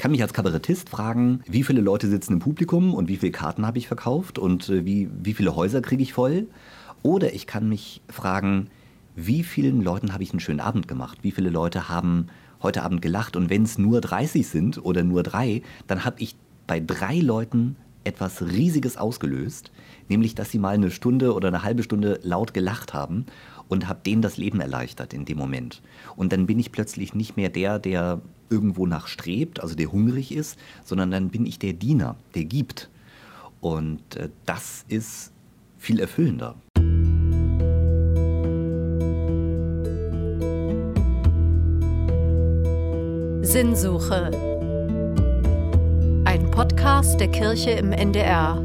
kann mich als Kabarettist fragen, wie viele Leute sitzen im Publikum und wie viele Karten habe ich verkauft und äh, wie, wie viele Häuser kriege ich voll. Oder ich kann mich fragen, wie vielen Leuten habe ich einen schönen Abend gemacht? Wie viele Leute haben heute Abend gelacht? Und wenn es nur 30 sind oder nur drei, dann habe ich bei drei Leuten etwas Riesiges ausgelöst, nämlich dass sie mal eine Stunde oder eine halbe Stunde laut gelacht haben und habe denen das Leben erleichtert in dem Moment. Und dann bin ich plötzlich nicht mehr der, der irgendwo nachstrebt, also der hungrig ist, sondern dann bin ich der Diener, der gibt. Und äh, das ist viel erfüllender. Sinnsuche. Ein Podcast der Kirche im NDR.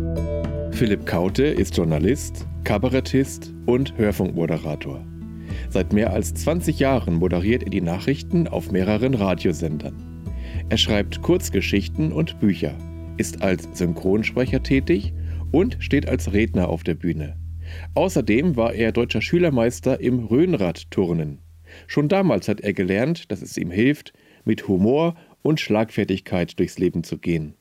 Philipp Kaute ist Journalist, Kabarettist und Hörfunkmoderator. Seit mehr als 20 Jahren moderiert er die Nachrichten auf mehreren Radiosendern. Er schreibt Kurzgeschichten und Bücher, ist als Synchronsprecher tätig und steht als Redner auf der Bühne. Außerdem war er deutscher Schülermeister im Rhönradturnen. Schon damals hat er gelernt, dass es ihm hilft, mit Humor und Schlagfertigkeit durchs Leben zu gehen.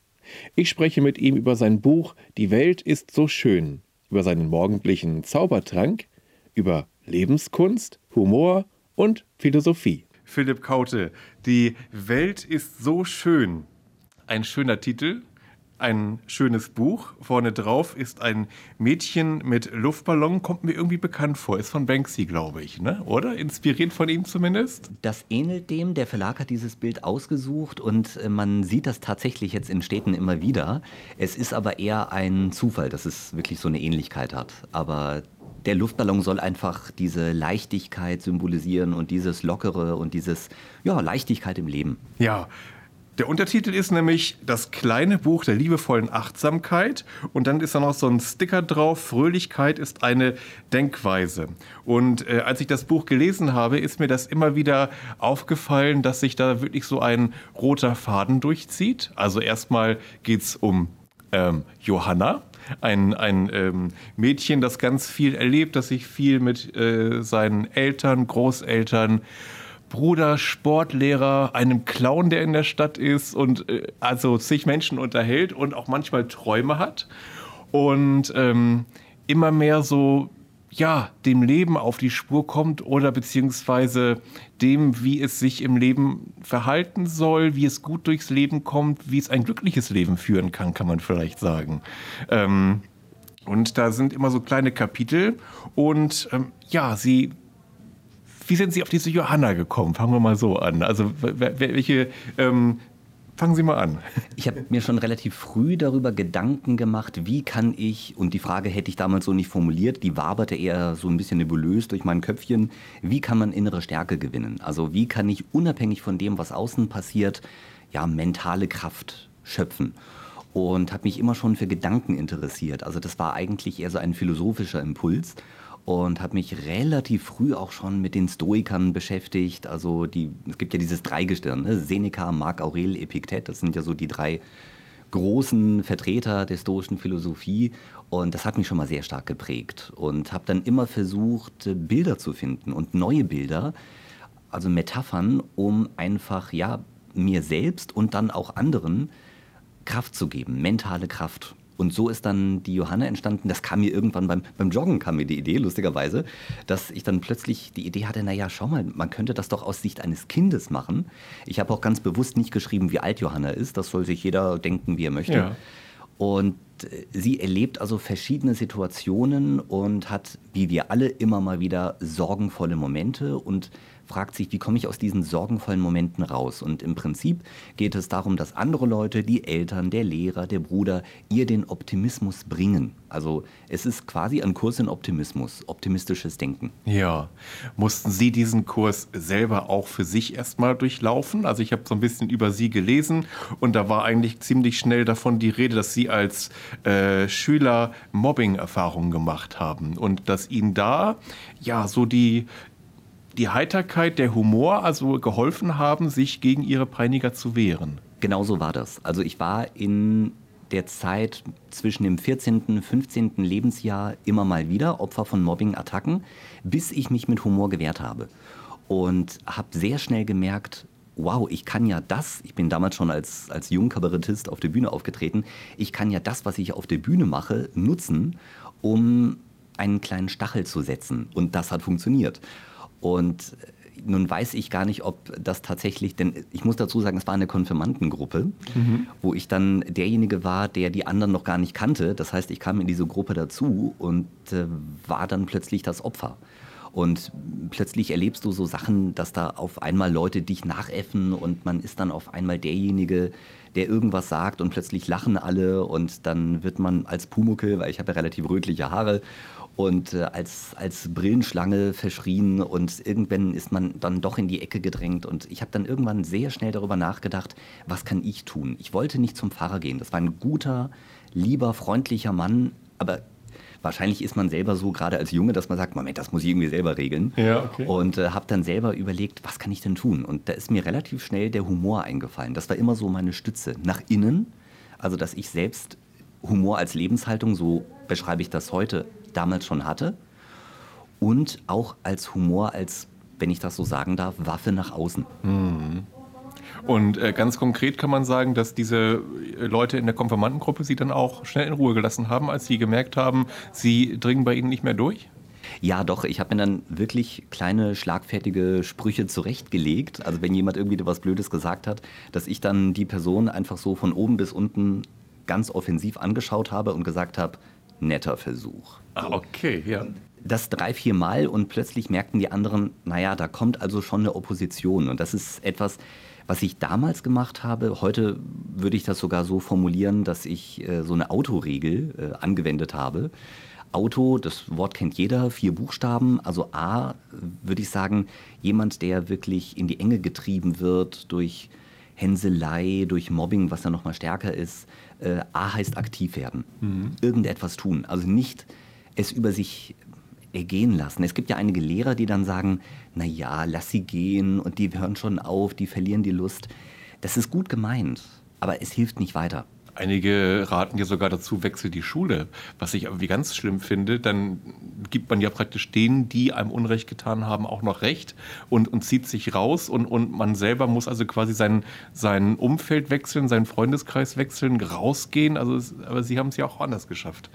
Ich spreche mit ihm über sein Buch Die Welt ist so schön, über seinen morgendlichen Zaubertrank, über Lebenskunst, Humor und Philosophie. Philipp Kaute, Die Welt ist so schön. Ein schöner Titel, ein schönes Buch. Vorne drauf ist ein Mädchen mit Luftballon, kommt mir irgendwie bekannt vor. Ist von Banksy, glaube ich, ne? oder? Inspiriert von ihm zumindest? Das ähnelt dem. Der Verlag hat dieses Bild ausgesucht und äh, man sieht das tatsächlich jetzt in Städten immer wieder. Es ist aber eher ein Zufall, dass es wirklich so eine Ähnlichkeit hat. Aber der Luftballon soll einfach diese Leichtigkeit symbolisieren und dieses Lockere und dieses, ja, Leichtigkeit im Leben. Ja, der Untertitel ist nämlich Das kleine Buch der liebevollen Achtsamkeit und dann ist da noch so ein Sticker drauf, Fröhlichkeit ist eine Denkweise. Und äh, als ich das Buch gelesen habe, ist mir das immer wieder aufgefallen, dass sich da wirklich so ein roter Faden durchzieht. Also erstmal geht es um ähm, Johanna, ein, ein ähm, Mädchen, das ganz viel erlebt, das sich viel mit äh, seinen Eltern, Großeltern, Bruder, Sportlehrer, einem Clown, der in der Stadt ist und äh, also sich Menschen unterhält und auch manchmal Träume hat. Und ähm, immer mehr so ja, dem Leben auf die Spur kommt oder beziehungsweise dem, wie es sich im Leben verhalten soll, wie es gut durchs Leben kommt, wie es ein glückliches Leben führen kann, kann man vielleicht sagen. Ähm, und da sind immer so kleine Kapitel und ähm, ja, sie wie sind Sie auf diese Johanna gekommen? Fangen wir mal so an. Also welche ähm, Fangen Sie mal an. Ich habe mir schon relativ früh darüber Gedanken gemacht, wie kann ich, und die Frage hätte ich damals so nicht formuliert, die waberte eher so ein bisschen nebulös durch mein Köpfchen, wie kann man innere Stärke gewinnen? Also wie kann ich unabhängig von dem, was außen passiert, ja, mentale Kraft schöpfen? Und habe mich immer schon für Gedanken interessiert. Also das war eigentlich eher so ein philosophischer Impuls und habe mich relativ früh auch schon mit den Stoikern beschäftigt. Also die, es gibt ja dieses Dreigestirn, ne? Seneca, Marc Aurel, Epiktet, das sind ja so die drei großen Vertreter der stoischen Philosophie und das hat mich schon mal sehr stark geprägt und habe dann immer versucht, Bilder zu finden und neue Bilder, also Metaphern, um einfach ja mir selbst und dann auch anderen Kraft zu geben, mentale Kraft. Und so ist dann die Johanna entstanden. Das kam mir irgendwann beim, beim Joggen, kam mir die Idee, lustigerweise, dass ich dann plötzlich die Idee hatte, naja, schau mal, man könnte das doch aus Sicht eines Kindes machen. Ich habe auch ganz bewusst nicht geschrieben, wie alt Johanna ist. Das soll sich jeder denken, wie er möchte. Ja. Und äh, sie erlebt also verschiedene Situationen und hat, wie wir alle, immer mal wieder sorgenvolle Momente und fragt sich, wie komme ich aus diesen sorgenvollen Momenten raus? Und im Prinzip geht es darum, dass andere Leute, die Eltern, der Lehrer, der Bruder, ihr den Optimismus bringen. Also es ist quasi ein Kurs in Optimismus, optimistisches Denken. Ja. Mussten Sie diesen Kurs selber auch für sich erstmal durchlaufen? Also ich habe so ein bisschen über Sie gelesen und da war eigentlich ziemlich schnell davon die Rede, dass Sie als äh, Schüler Mobbing-Erfahrungen gemacht haben und dass Ihnen da ja so die die Heiterkeit, der Humor also geholfen haben, sich gegen ihre Peiniger zu wehren. Genau so war das. Also ich war in der Zeit zwischen dem 14. und 15. Lebensjahr immer mal wieder Opfer von Mobbing-Attacken, bis ich mich mit Humor gewehrt habe. Und habe sehr schnell gemerkt, wow, ich kann ja das, ich bin damals schon als, als Jungkabarettist auf der Bühne aufgetreten, ich kann ja das, was ich auf der Bühne mache, nutzen, um einen kleinen Stachel zu setzen. Und das hat funktioniert. Und nun weiß ich gar nicht, ob das tatsächlich, denn ich muss dazu sagen, es war eine Konfirmandengruppe, mhm. wo ich dann derjenige war, der die anderen noch gar nicht kannte. Das heißt, ich kam in diese Gruppe dazu und äh, war dann plötzlich das Opfer. Und plötzlich erlebst du so Sachen, dass da auf einmal Leute dich nachäffen und man ist dann auf einmal derjenige, der irgendwas sagt und plötzlich lachen alle und dann wird man als Pumuckel, weil ich habe ja relativ rötliche Haare und äh, als, als Brillenschlange verschrien und irgendwann ist man dann doch in die Ecke gedrängt und ich habe dann irgendwann sehr schnell darüber nachgedacht, was kann ich tun? Ich wollte nicht zum Pfarrer gehen. Das war ein guter, lieber, freundlicher Mann, aber wahrscheinlich ist man selber so, gerade als Junge, dass man sagt, Moment, das muss ich irgendwie selber regeln. Ja, okay. Und äh, habe dann selber überlegt, was kann ich denn tun? Und da ist mir relativ schnell der Humor eingefallen. Das war immer so meine Stütze. Nach innen, also dass ich selbst Humor als Lebenshaltung, so beschreibe ich das heute, damals schon hatte. Und auch als Humor, als, wenn ich das so sagen darf, Waffe nach außen. Mhm. Und äh, ganz konkret kann man sagen, dass diese äh, Leute in der Konfirmandengruppe sie dann auch schnell in Ruhe gelassen haben, als sie gemerkt haben, sie dringen bei ihnen nicht mehr durch? Ja, doch. Ich habe mir dann wirklich kleine, schlagfertige Sprüche zurechtgelegt. Also wenn jemand irgendwie was Blödes gesagt hat, dass ich dann die Person einfach so von oben bis unten ganz offensiv angeschaut habe und gesagt habe, netter Versuch. Ah, okay, ja. Das drei, vier Mal und plötzlich merkten die anderen, naja, da kommt also schon eine Opposition. Und das ist etwas, was ich damals gemacht habe, heute würde ich das sogar so formulieren, dass ich äh, so eine Autoregel äh, angewendet habe. Auto, das Wort kennt jeder, vier Buchstaben. Also A, würde ich sagen, jemand, der wirklich in die Enge getrieben wird durch Hänselei, durch Mobbing, was ja noch mal stärker ist. Äh, A heißt aktiv werden, mhm. irgendetwas tun. Also nicht es über sich ergehen lassen. Es gibt ja einige Lehrer, die dann sagen, na ja, lass sie gehen und die hören schon auf, die verlieren die Lust. Das ist gut gemeint, aber es hilft nicht weiter. Einige raten ja sogar dazu, wechsel die Schule. Was ich aber wie ganz schlimm finde, dann gibt man ja praktisch denen, die einem Unrecht getan haben, auch noch Recht und, und zieht sich raus und, und man selber muss also quasi sein, sein Umfeld wechseln, seinen Freundeskreis wechseln, rausgehen. Also aber Sie haben es ja auch anders geschafft.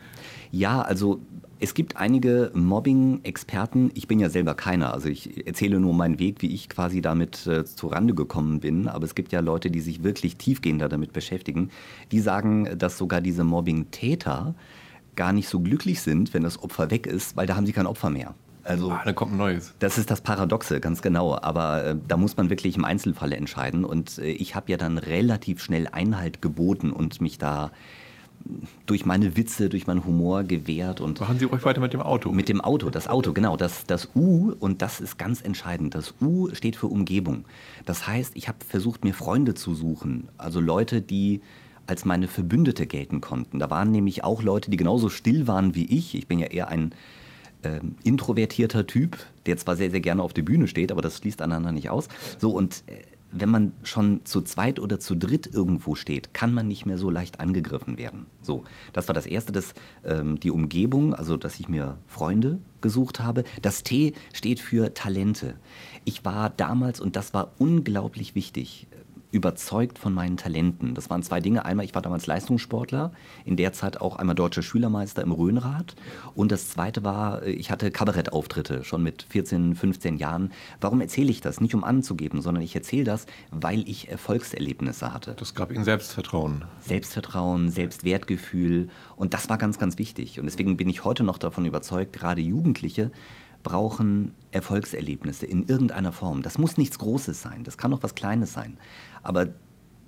Ja, also es gibt einige Mobbing-Experten, ich bin ja selber keiner, also ich erzähle nur meinen Weg, wie ich quasi damit äh, Rande gekommen bin, aber es gibt ja Leute, die sich wirklich tiefgehender damit beschäftigen, die sagen, dass sogar diese Mobbing-Täter gar nicht so glücklich sind, wenn das Opfer weg ist, weil da haben sie kein Opfer mehr. Also, ah, da kommt ein neues. Das ist das Paradoxe, ganz genau. Aber äh, da muss man wirklich im Einzelfall entscheiden. Und äh, ich habe ja dann relativ schnell Einhalt geboten und mich da durch meine Witze, durch meinen Humor gewährt. Und Machen Sie ruhig weiter mit dem Auto. Mit dem Auto, das Auto, genau. Das, das U, und das ist ganz entscheidend, das U steht für Umgebung. Das heißt, ich habe versucht, mir Freunde zu suchen, also Leute, die als meine Verbündete gelten konnten. Da waren nämlich auch Leute, die genauso still waren wie ich. Ich bin ja eher ein äh, introvertierter Typ, der zwar sehr, sehr gerne auf der Bühne steht, aber das schließt einander nicht aus. So, und äh, wenn man schon zu zweit oder zu dritt irgendwo steht, kann man nicht mehr so leicht angegriffen werden. So, das war das Erste, das, ähm, die Umgebung, also dass ich mir Freunde gesucht habe. Das T steht für Talente. Ich war damals, und das war unglaublich wichtig, überzeugt von meinen Talenten. Das waren zwei Dinge. Einmal, ich war damals Leistungssportler, in der Zeit auch einmal deutscher Schülermeister im Rhönrad. Und das zweite war, ich hatte Kabarettauftritte schon mit 14, 15 Jahren. Warum erzähle ich das? Nicht um anzugeben, sondern ich erzähle das, weil ich Erfolgserlebnisse hatte. Das gab Ihnen Selbstvertrauen. Selbstvertrauen, Selbstwertgefühl. Und das war ganz, ganz wichtig. Und deswegen bin ich heute noch davon überzeugt, gerade Jugendliche, brauchen Erfolgserlebnisse in irgendeiner Form. Das muss nichts Großes sein, das kann auch was Kleines sein. Aber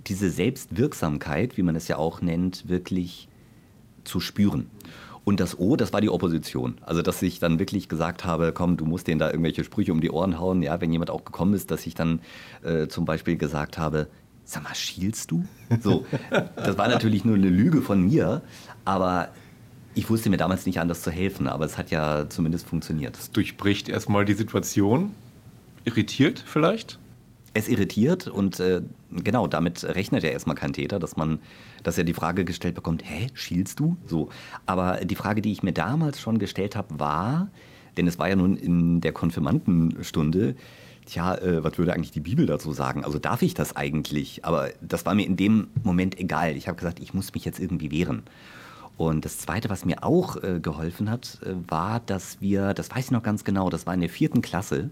diese Selbstwirksamkeit, wie man es ja auch nennt, wirklich zu spüren. Und das O, das war die Opposition. Also, dass ich dann wirklich gesagt habe, komm, du musst denen da irgendwelche Sprüche um die Ohren hauen. Ja, wenn jemand auch gekommen ist, dass ich dann äh, zum Beispiel gesagt habe, sag mal, schielst du? So, das war natürlich nur eine Lüge von mir, aber ich wusste mir damals nicht anders zu helfen, aber es hat ja zumindest funktioniert. Es durchbricht erstmal die Situation, irritiert vielleicht? Es irritiert und äh, genau, damit rechnet ja erstmal kein Täter, dass man, dass er die Frage gestellt bekommt, hä, schielst du? So. Aber die Frage, die ich mir damals schon gestellt habe, war, denn es war ja nun in der Konfirmandenstunde, tja, äh, was würde eigentlich die Bibel dazu sagen? Also darf ich das eigentlich? Aber das war mir in dem Moment egal. Ich habe gesagt, ich muss mich jetzt irgendwie wehren. Und das Zweite, was mir auch äh, geholfen hat, äh, war, dass wir, das weiß ich noch ganz genau, das war in der vierten Klasse,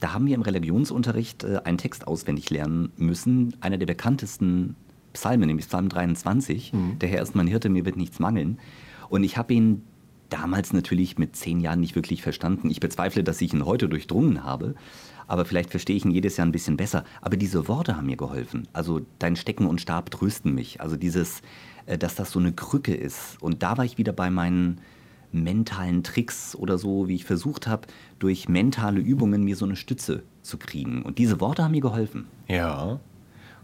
da haben wir im Religionsunterricht äh, einen Text auswendig lernen müssen, einer der bekanntesten Psalmen, nämlich Psalm 23. Mhm. Der Herr ist mein Hirte, mir wird nichts mangeln. Und ich habe ihn damals natürlich mit zehn Jahren nicht wirklich verstanden. Ich bezweifle, dass ich ihn heute durchdrungen habe aber vielleicht verstehe ich ihn jedes Jahr ein bisschen besser. Aber diese Worte haben mir geholfen. Also dein Stecken und Stab trösten mich. Also dieses, äh, dass das so eine Krücke ist. Und da war ich wieder bei meinen mentalen Tricks oder so, wie ich versucht habe, durch mentale Übungen mir so eine Stütze zu kriegen. Und diese Worte haben mir geholfen. Ja.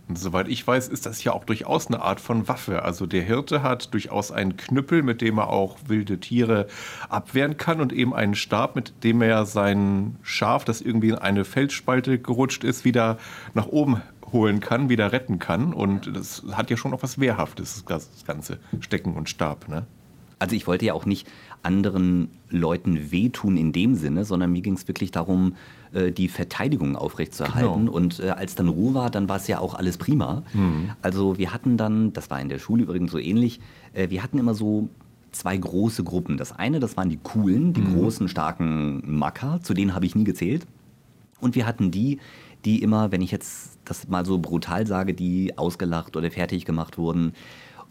Und soweit ich weiß, ist das ja auch durchaus eine Art von Waffe. Also der Hirte hat durchaus einen Knüppel, mit dem er auch wilde Tiere abwehren kann und eben einen Stab, mit dem er sein Schaf, das irgendwie in eine Felsspalte gerutscht ist, wieder nach oben holen kann, wieder retten kann. Und das hat ja schon auch was Wehrhaftes, das ganze Stecken und Stab. Ne? Also ich wollte ja auch nicht anderen Leuten wehtun in dem Sinne, sondern mir ging es wirklich darum, äh, die Verteidigung aufrechtzuerhalten. Genau. Und äh, als dann Ruhe war, dann war es ja auch alles prima. Mhm. Also wir hatten dann, das war in der Schule übrigens so ähnlich, äh, wir hatten immer so zwei große Gruppen. Das eine, das waren die coolen, die mhm. großen, starken Macker, zu denen habe ich nie gezählt. Und wir hatten die, die immer, wenn ich jetzt das mal so brutal sage, die ausgelacht oder fertig gemacht wurden.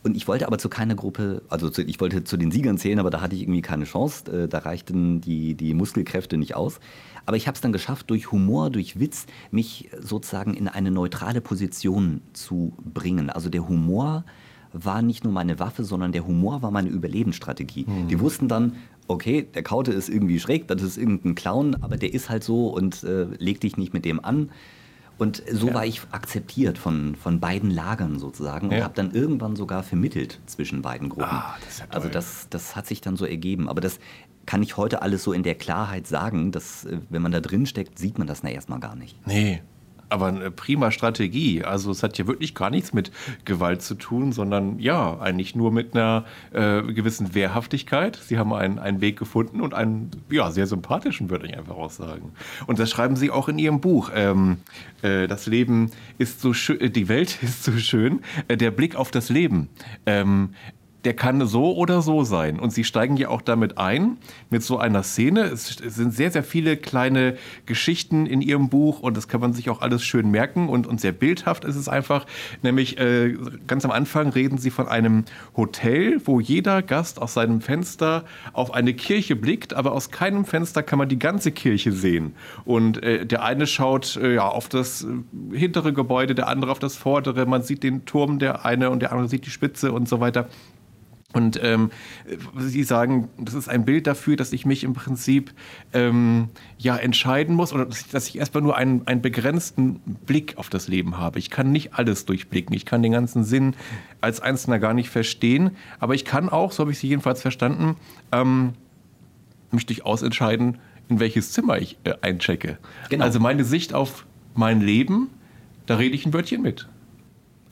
Und ich wollte aber zu keiner Gruppe, also zu, ich wollte zu den Siegern zählen, aber da hatte ich irgendwie keine Chance. Äh, da reichten die, die Muskelkräfte nicht aus. Aber ich habe es dann geschafft, durch Humor, durch Witz, mich sozusagen in eine neutrale Position zu bringen. Also der Humor war nicht nur meine Waffe, sondern der Humor war meine Überlebensstrategie. Mhm. Die wussten dann, okay, der Kaute ist irgendwie schräg, das ist irgendein Clown, aber der ist halt so und äh, leg dich nicht mit dem an. Und so ja. war ich akzeptiert von, von beiden Lagern sozusagen und ja. habe dann irgendwann sogar vermittelt zwischen beiden Gruppen. Ah, das ja also das, das hat sich dann so ergeben. Aber das kann ich heute alles so in der Klarheit sagen, dass äh, wenn man da drin steckt, sieht man das na erstmal gar nicht. Nee, aber eine prima Strategie. Also es hat ja wirklich gar nichts mit Gewalt zu tun, sondern ja, eigentlich nur mit einer äh, gewissen Wehrhaftigkeit. Sie haben einen, einen Weg gefunden und einen ja, sehr sympathischen, würde ich einfach auch sagen. Und das schreiben Sie auch in Ihrem Buch. Ähm, äh, das Leben ist so schön, die Welt ist so schön, äh, der Blick auf das Leben. Ähm, der kann so oder so sein. Und sie steigen ja auch damit ein, mit so einer Szene. Es sind sehr, sehr viele kleine Geschichten in ihrem Buch und das kann man sich auch alles schön merken und, und sehr bildhaft ist es einfach. Nämlich äh, ganz am Anfang reden sie von einem Hotel, wo jeder Gast aus seinem Fenster auf eine Kirche blickt, aber aus keinem Fenster kann man die ganze Kirche sehen. Und äh, der eine schaut äh, ja, auf das äh, hintere Gebäude, der andere auf das vordere. Man sieht den Turm, der eine und der andere sieht die Spitze und so weiter. Und ähm, Sie sagen, das ist ein Bild dafür, dass ich mich im Prinzip ähm, ja entscheiden muss oder dass ich, dass ich erstmal nur einen, einen begrenzten Blick auf das Leben habe. Ich kann nicht alles durchblicken. Ich kann den ganzen Sinn als Einzelner gar nicht verstehen. Aber ich kann auch, so habe ich Sie jedenfalls verstanden, ähm, mich durchaus entscheiden, in welches Zimmer ich äh, einchecke. Genau. Also meine Sicht auf mein Leben, da rede ich ein Wörtchen mit.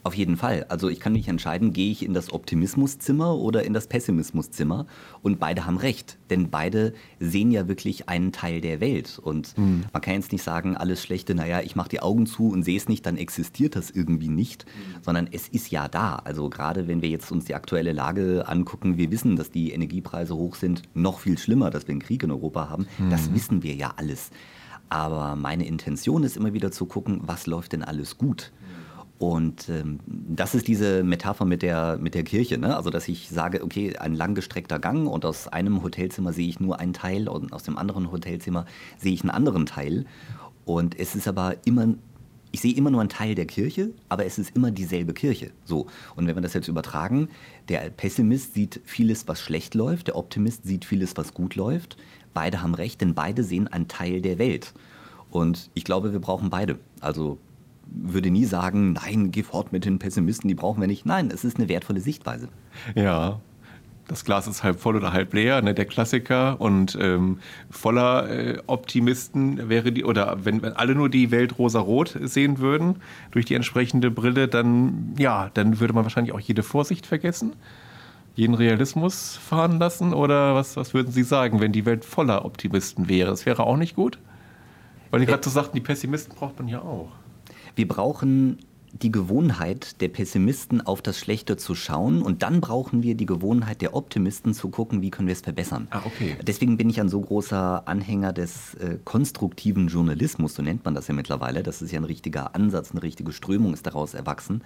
Auf jeden Fall. Also ich kann mich entscheiden, gehe ich in das Optimismuszimmer oder in das Pessimismuszimmer. Und beide haben recht, denn beide sehen ja wirklich einen Teil der Welt. Und mhm. man kann jetzt nicht sagen, alles Schlechte, naja, ich mache die Augen zu und sehe es nicht, dann existiert das irgendwie nicht, mhm. sondern es ist ja da. Also gerade wenn wir jetzt uns die aktuelle Lage angucken, wir wissen, dass die Energiepreise hoch sind, noch viel schlimmer, dass wir einen Krieg in Europa haben. Mhm. Das wissen wir ja alles. Aber meine Intention ist immer wieder zu gucken, was läuft denn alles gut. Und ähm, das ist diese Metapher mit der, mit der Kirche. Ne? Also, dass ich sage, okay, ein langgestreckter Gang und aus einem Hotelzimmer sehe ich nur einen Teil und aus dem anderen Hotelzimmer sehe ich einen anderen Teil. Und es ist aber immer, ich sehe immer nur einen Teil der Kirche, aber es ist immer dieselbe Kirche. So. Und wenn wir das jetzt übertragen, der Pessimist sieht vieles, was schlecht läuft, der Optimist sieht vieles, was gut läuft. Beide haben recht, denn beide sehen einen Teil der Welt. Und ich glaube, wir brauchen beide. Also würde nie sagen, nein, geh fort mit den Pessimisten, die brauchen wir nicht. Nein, es ist eine wertvolle Sichtweise. Ja, das Glas ist halb voll oder halb leer, ne, der Klassiker. Und ähm, voller äh, Optimisten wäre die, oder wenn, wenn alle nur die Welt rosa-rot sehen würden, durch die entsprechende Brille, dann, ja, dann würde man wahrscheinlich auch jede Vorsicht vergessen, jeden Realismus fahren lassen. Oder was, was würden Sie sagen, wenn die Welt voller Optimisten wäre? Das wäre auch nicht gut? Weil die gerade so sagten, die Pessimisten braucht man ja auch. Wir brauchen die Gewohnheit der Pessimisten auf das Schlechte zu schauen und dann brauchen wir die Gewohnheit der Optimisten zu gucken, wie können wir es verbessern. Ah, okay. Deswegen bin ich ein so großer Anhänger des äh, konstruktiven Journalismus, so nennt man das ja mittlerweile. Das ist ja ein richtiger Ansatz, eine richtige Strömung ist daraus erwachsen.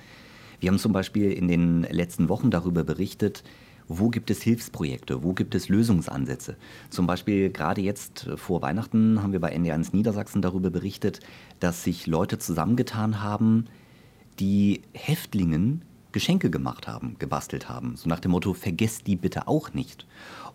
Wir haben zum Beispiel in den letzten Wochen darüber berichtet, wo gibt es Hilfsprojekte, wo gibt es Lösungsansätze. Zum Beispiel gerade jetzt vor Weihnachten haben wir bei NDR1 Niedersachsen darüber berichtet, dass sich Leute zusammengetan haben, die Häftlingen Geschenke gemacht haben, gebastelt haben. So nach dem Motto, vergesst die bitte auch nicht.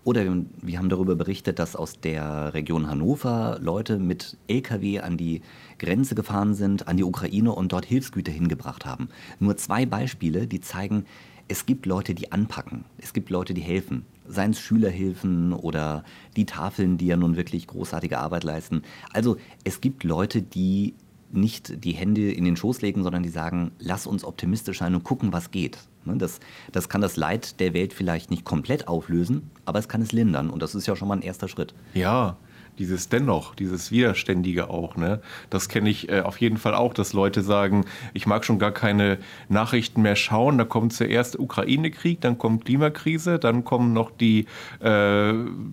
Oder wir haben darüber berichtet, dass aus der Region Hannover Leute mit Lkw an die Grenze gefahren sind, an die Ukraine und dort Hilfsgüter hingebracht haben. Nur zwei Beispiele, die zeigen, es gibt Leute, die anpacken. Es gibt Leute, die helfen. Seien es Schülerhilfen oder die Tafeln, die ja nun wirklich großartige Arbeit leisten. Also es gibt Leute, die nicht die Hände in den Schoß legen, sondern die sagen, lass uns optimistisch sein und gucken, was geht. Ne, das, das kann das Leid der Welt vielleicht nicht komplett auflösen, aber es kann es lindern und das ist ja schon mal ein erster Schritt. Ja, dieses Dennoch, dieses Widerständige auch, ne? Das kenne ich äh, auf jeden Fall auch, dass Leute sagen, ich mag schon gar keine Nachrichten mehr schauen. Da kommt zuerst Ukraine-Krieg, dann kommt Klimakrise, dann kommen noch die äh,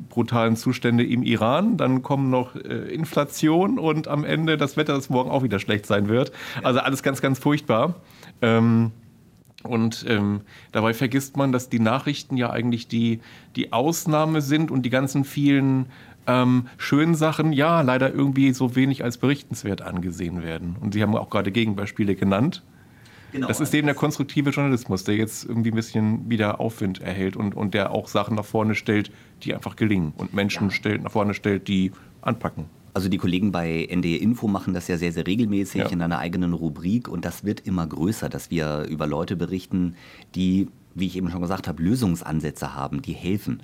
brutalen Zustände im Iran, dann kommen noch äh, Inflation und am Ende das Wetter, das morgen auch wieder schlecht sein wird. Also alles ganz, ganz furchtbar. Ähm, und ähm, dabei vergisst man, dass die Nachrichten ja eigentlich die, die Ausnahme sind und die ganzen vielen ähm, schönen Sachen, ja, leider irgendwie so wenig als berichtenswert angesehen werden. Und Sie haben auch gerade Gegenbeispiele genannt. Genau, das ist eben der konstruktive Journalismus, der jetzt irgendwie ein bisschen wieder Aufwind erhält und, und der auch Sachen nach vorne stellt, die einfach gelingen und Menschen ja. stellt, nach vorne stellt, die anpacken. Also die Kollegen bei NDR Info machen das ja sehr, sehr regelmäßig ja. in einer eigenen Rubrik und das wird immer größer, dass wir über Leute berichten, die, wie ich eben schon gesagt habe, Lösungsansätze haben, die helfen.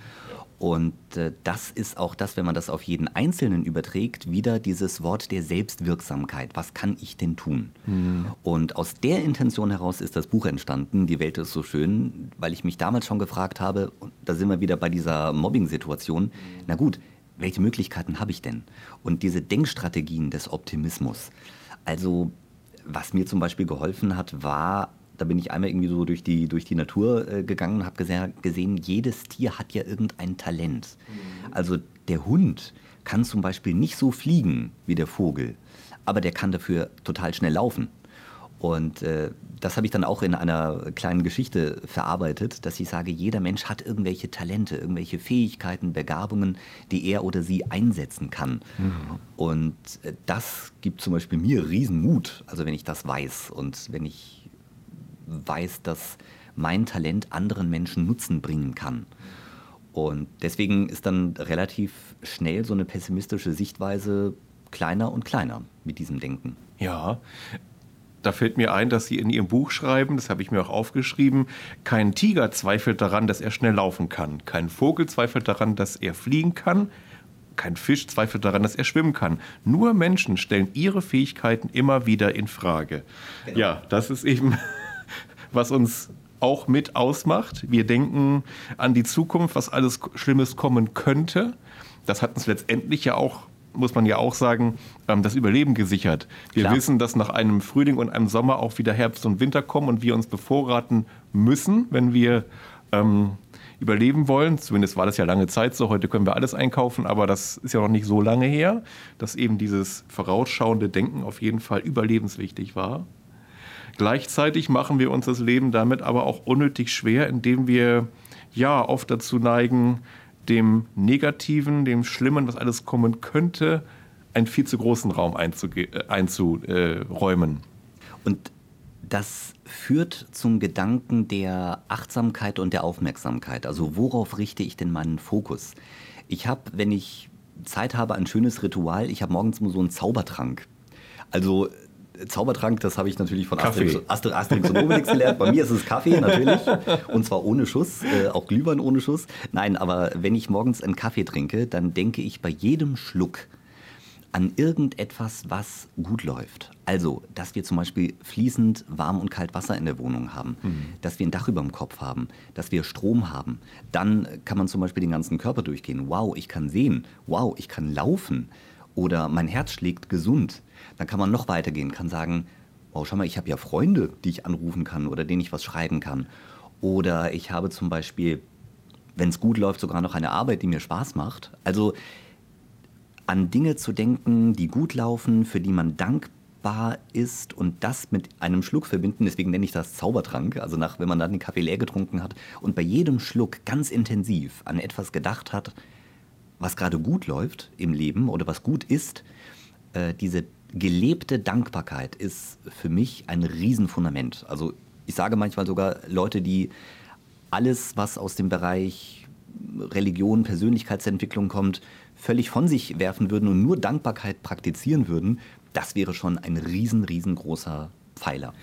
Und äh, das ist auch das, wenn man das auf jeden Einzelnen überträgt, wieder dieses Wort der Selbstwirksamkeit. Was kann ich denn tun? Mhm. Und aus der Intention heraus ist das Buch entstanden, Die Welt ist so schön, weil ich mich damals schon gefragt habe, da sind wir wieder bei dieser Mobbing-Situation, na gut, welche Möglichkeiten habe ich denn? Und diese Denkstrategien des Optimismus. Also, was mir zum Beispiel geholfen hat, war da bin ich einmal irgendwie so durch die, durch die Natur äh, gegangen und habe gesehen, gesehen, jedes Tier hat ja irgendein Talent. Mhm. Also der Hund kann zum Beispiel nicht so fliegen wie der Vogel, aber der kann dafür total schnell laufen. Und äh, das habe ich dann auch in einer kleinen Geschichte verarbeitet, dass ich sage, jeder Mensch hat irgendwelche Talente, irgendwelche Fähigkeiten, Begabungen, die er oder sie einsetzen kann. Mhm. Und äh, das gibt zum Beispiel mir Riesenmut, also wenn ich das weiß und wenn ich weiß, dass mein Talent anderen Menschen Nutzen bringen kann. Und deswegen ist dann relativ schnell so eine pessimistische Sichtweise kleiner und kleiner mit diesem Denken. Ja, da fällt mir ein, dass Sie in Ihrem Buch schreiben, das habe ich mir auch aufgeschrieben, kein Tiger zweifelt daran, dass er schnell laufen kann, kein Vogel zweifelt daran, dass er fliegen kann, kein Fisch zweifelt daran, dass er schwimmen kann. Nur Menschen stellen ihre Fähigkeiten immer wieder in Frage. Genau. Ja, das ist eben was uns auch mit ausmacht. Wir denken an die Zukunft, was alles Schlimmes kommen könnte. Das hat uns letztendlich ja auch, muss man ja auch sagen, ähm, das Überleben gesichert. Wir Klar. wissen, dass nach einem Frühling und einem Sommer auch wieder Herbst und Winter kommen und wir uns bevorraten müssen, wenn wir ähm, überleben wollen. Zumindest war das ja lange Zeit so. Heute können wir alles einkaufen, aber das ist ja noch nicht so lange her, dass eben dieses vorausschauende Denken auf jeden Fall überlebenswichtig war. Gleichzeitig machen wir uns das Leben damit aber auch unnötig schwer, indem wir ja oft dazu neigen, dem Negativen, dem Schlimmen, was alles kommen könnte, einen viel zu großen Raum äh, einzuräumen. Und das führt zum Gedanken der Achtsamkeit und der Aufmerksamkeit. Also worauf richte ich denn meinen Fokus? Ich habe, wenn ich Zeit habe, ein schönes Ritual. Ich habe morgens nur so einen Zaubertrank. Also Zaubertrank, das habe ich natürlich von Asterix, Asterix, und Obelix gelernt. Bei mir ist es Kaffee natürlich und zwar ohne Schuss, äh, auch Glühwein ohne Schuss. Nein, aber wenn ich morgens einen Kaffee trinke, dann denke ich bei jedem Schluck an irgendetwas, was gut läuft. Also, dass wir zum Beispiel fließend warm und kalt Wasser in der Wohnung haben, mhm. dass wir ein Dach über dem Kopf haben, dass wir Strom haben. Dann kann man zum Beispiel den ganzen Körper durchgehen. Wow, ich kann sehen. Wow, ich kann laufen. oder mein Herz schlägt gesund, dann kann man noch weitergehen, kann sagen, oh, schau mal, ich habe ja Freunde, die ich anrufen kann oder denen ich was schreiben kann. Oder ich habe zum Beispiel, wenn es gut läuft, sogar noch eine Arbeit, die mir Spaß macht. Also an Dinge zu denken, die gut laufen, für die man dankbar ist und das mit einem Schluck verbinden. Deswegen nenne ich das Zaubertrank. Also nach, wenn man dann den Kaffee leer getrunken hat und bei jedem Schluck ganz intensiv an etwas gedacht hat, was gerade gut läuft im Leben oder was gut ist, äh, diese gelebte Dankbarkeit ist für mich ein Riesenfundament. Also ich sage manchmal sogar Leute, die alles, was aus dem Bereich Religion, Persönlichkeitsentwicklung kommt, völlig von sich werfen würden und nur Dankbarkeit praktizieren würden, das wäre schon ein riesen, riesengroßer Pfeiler.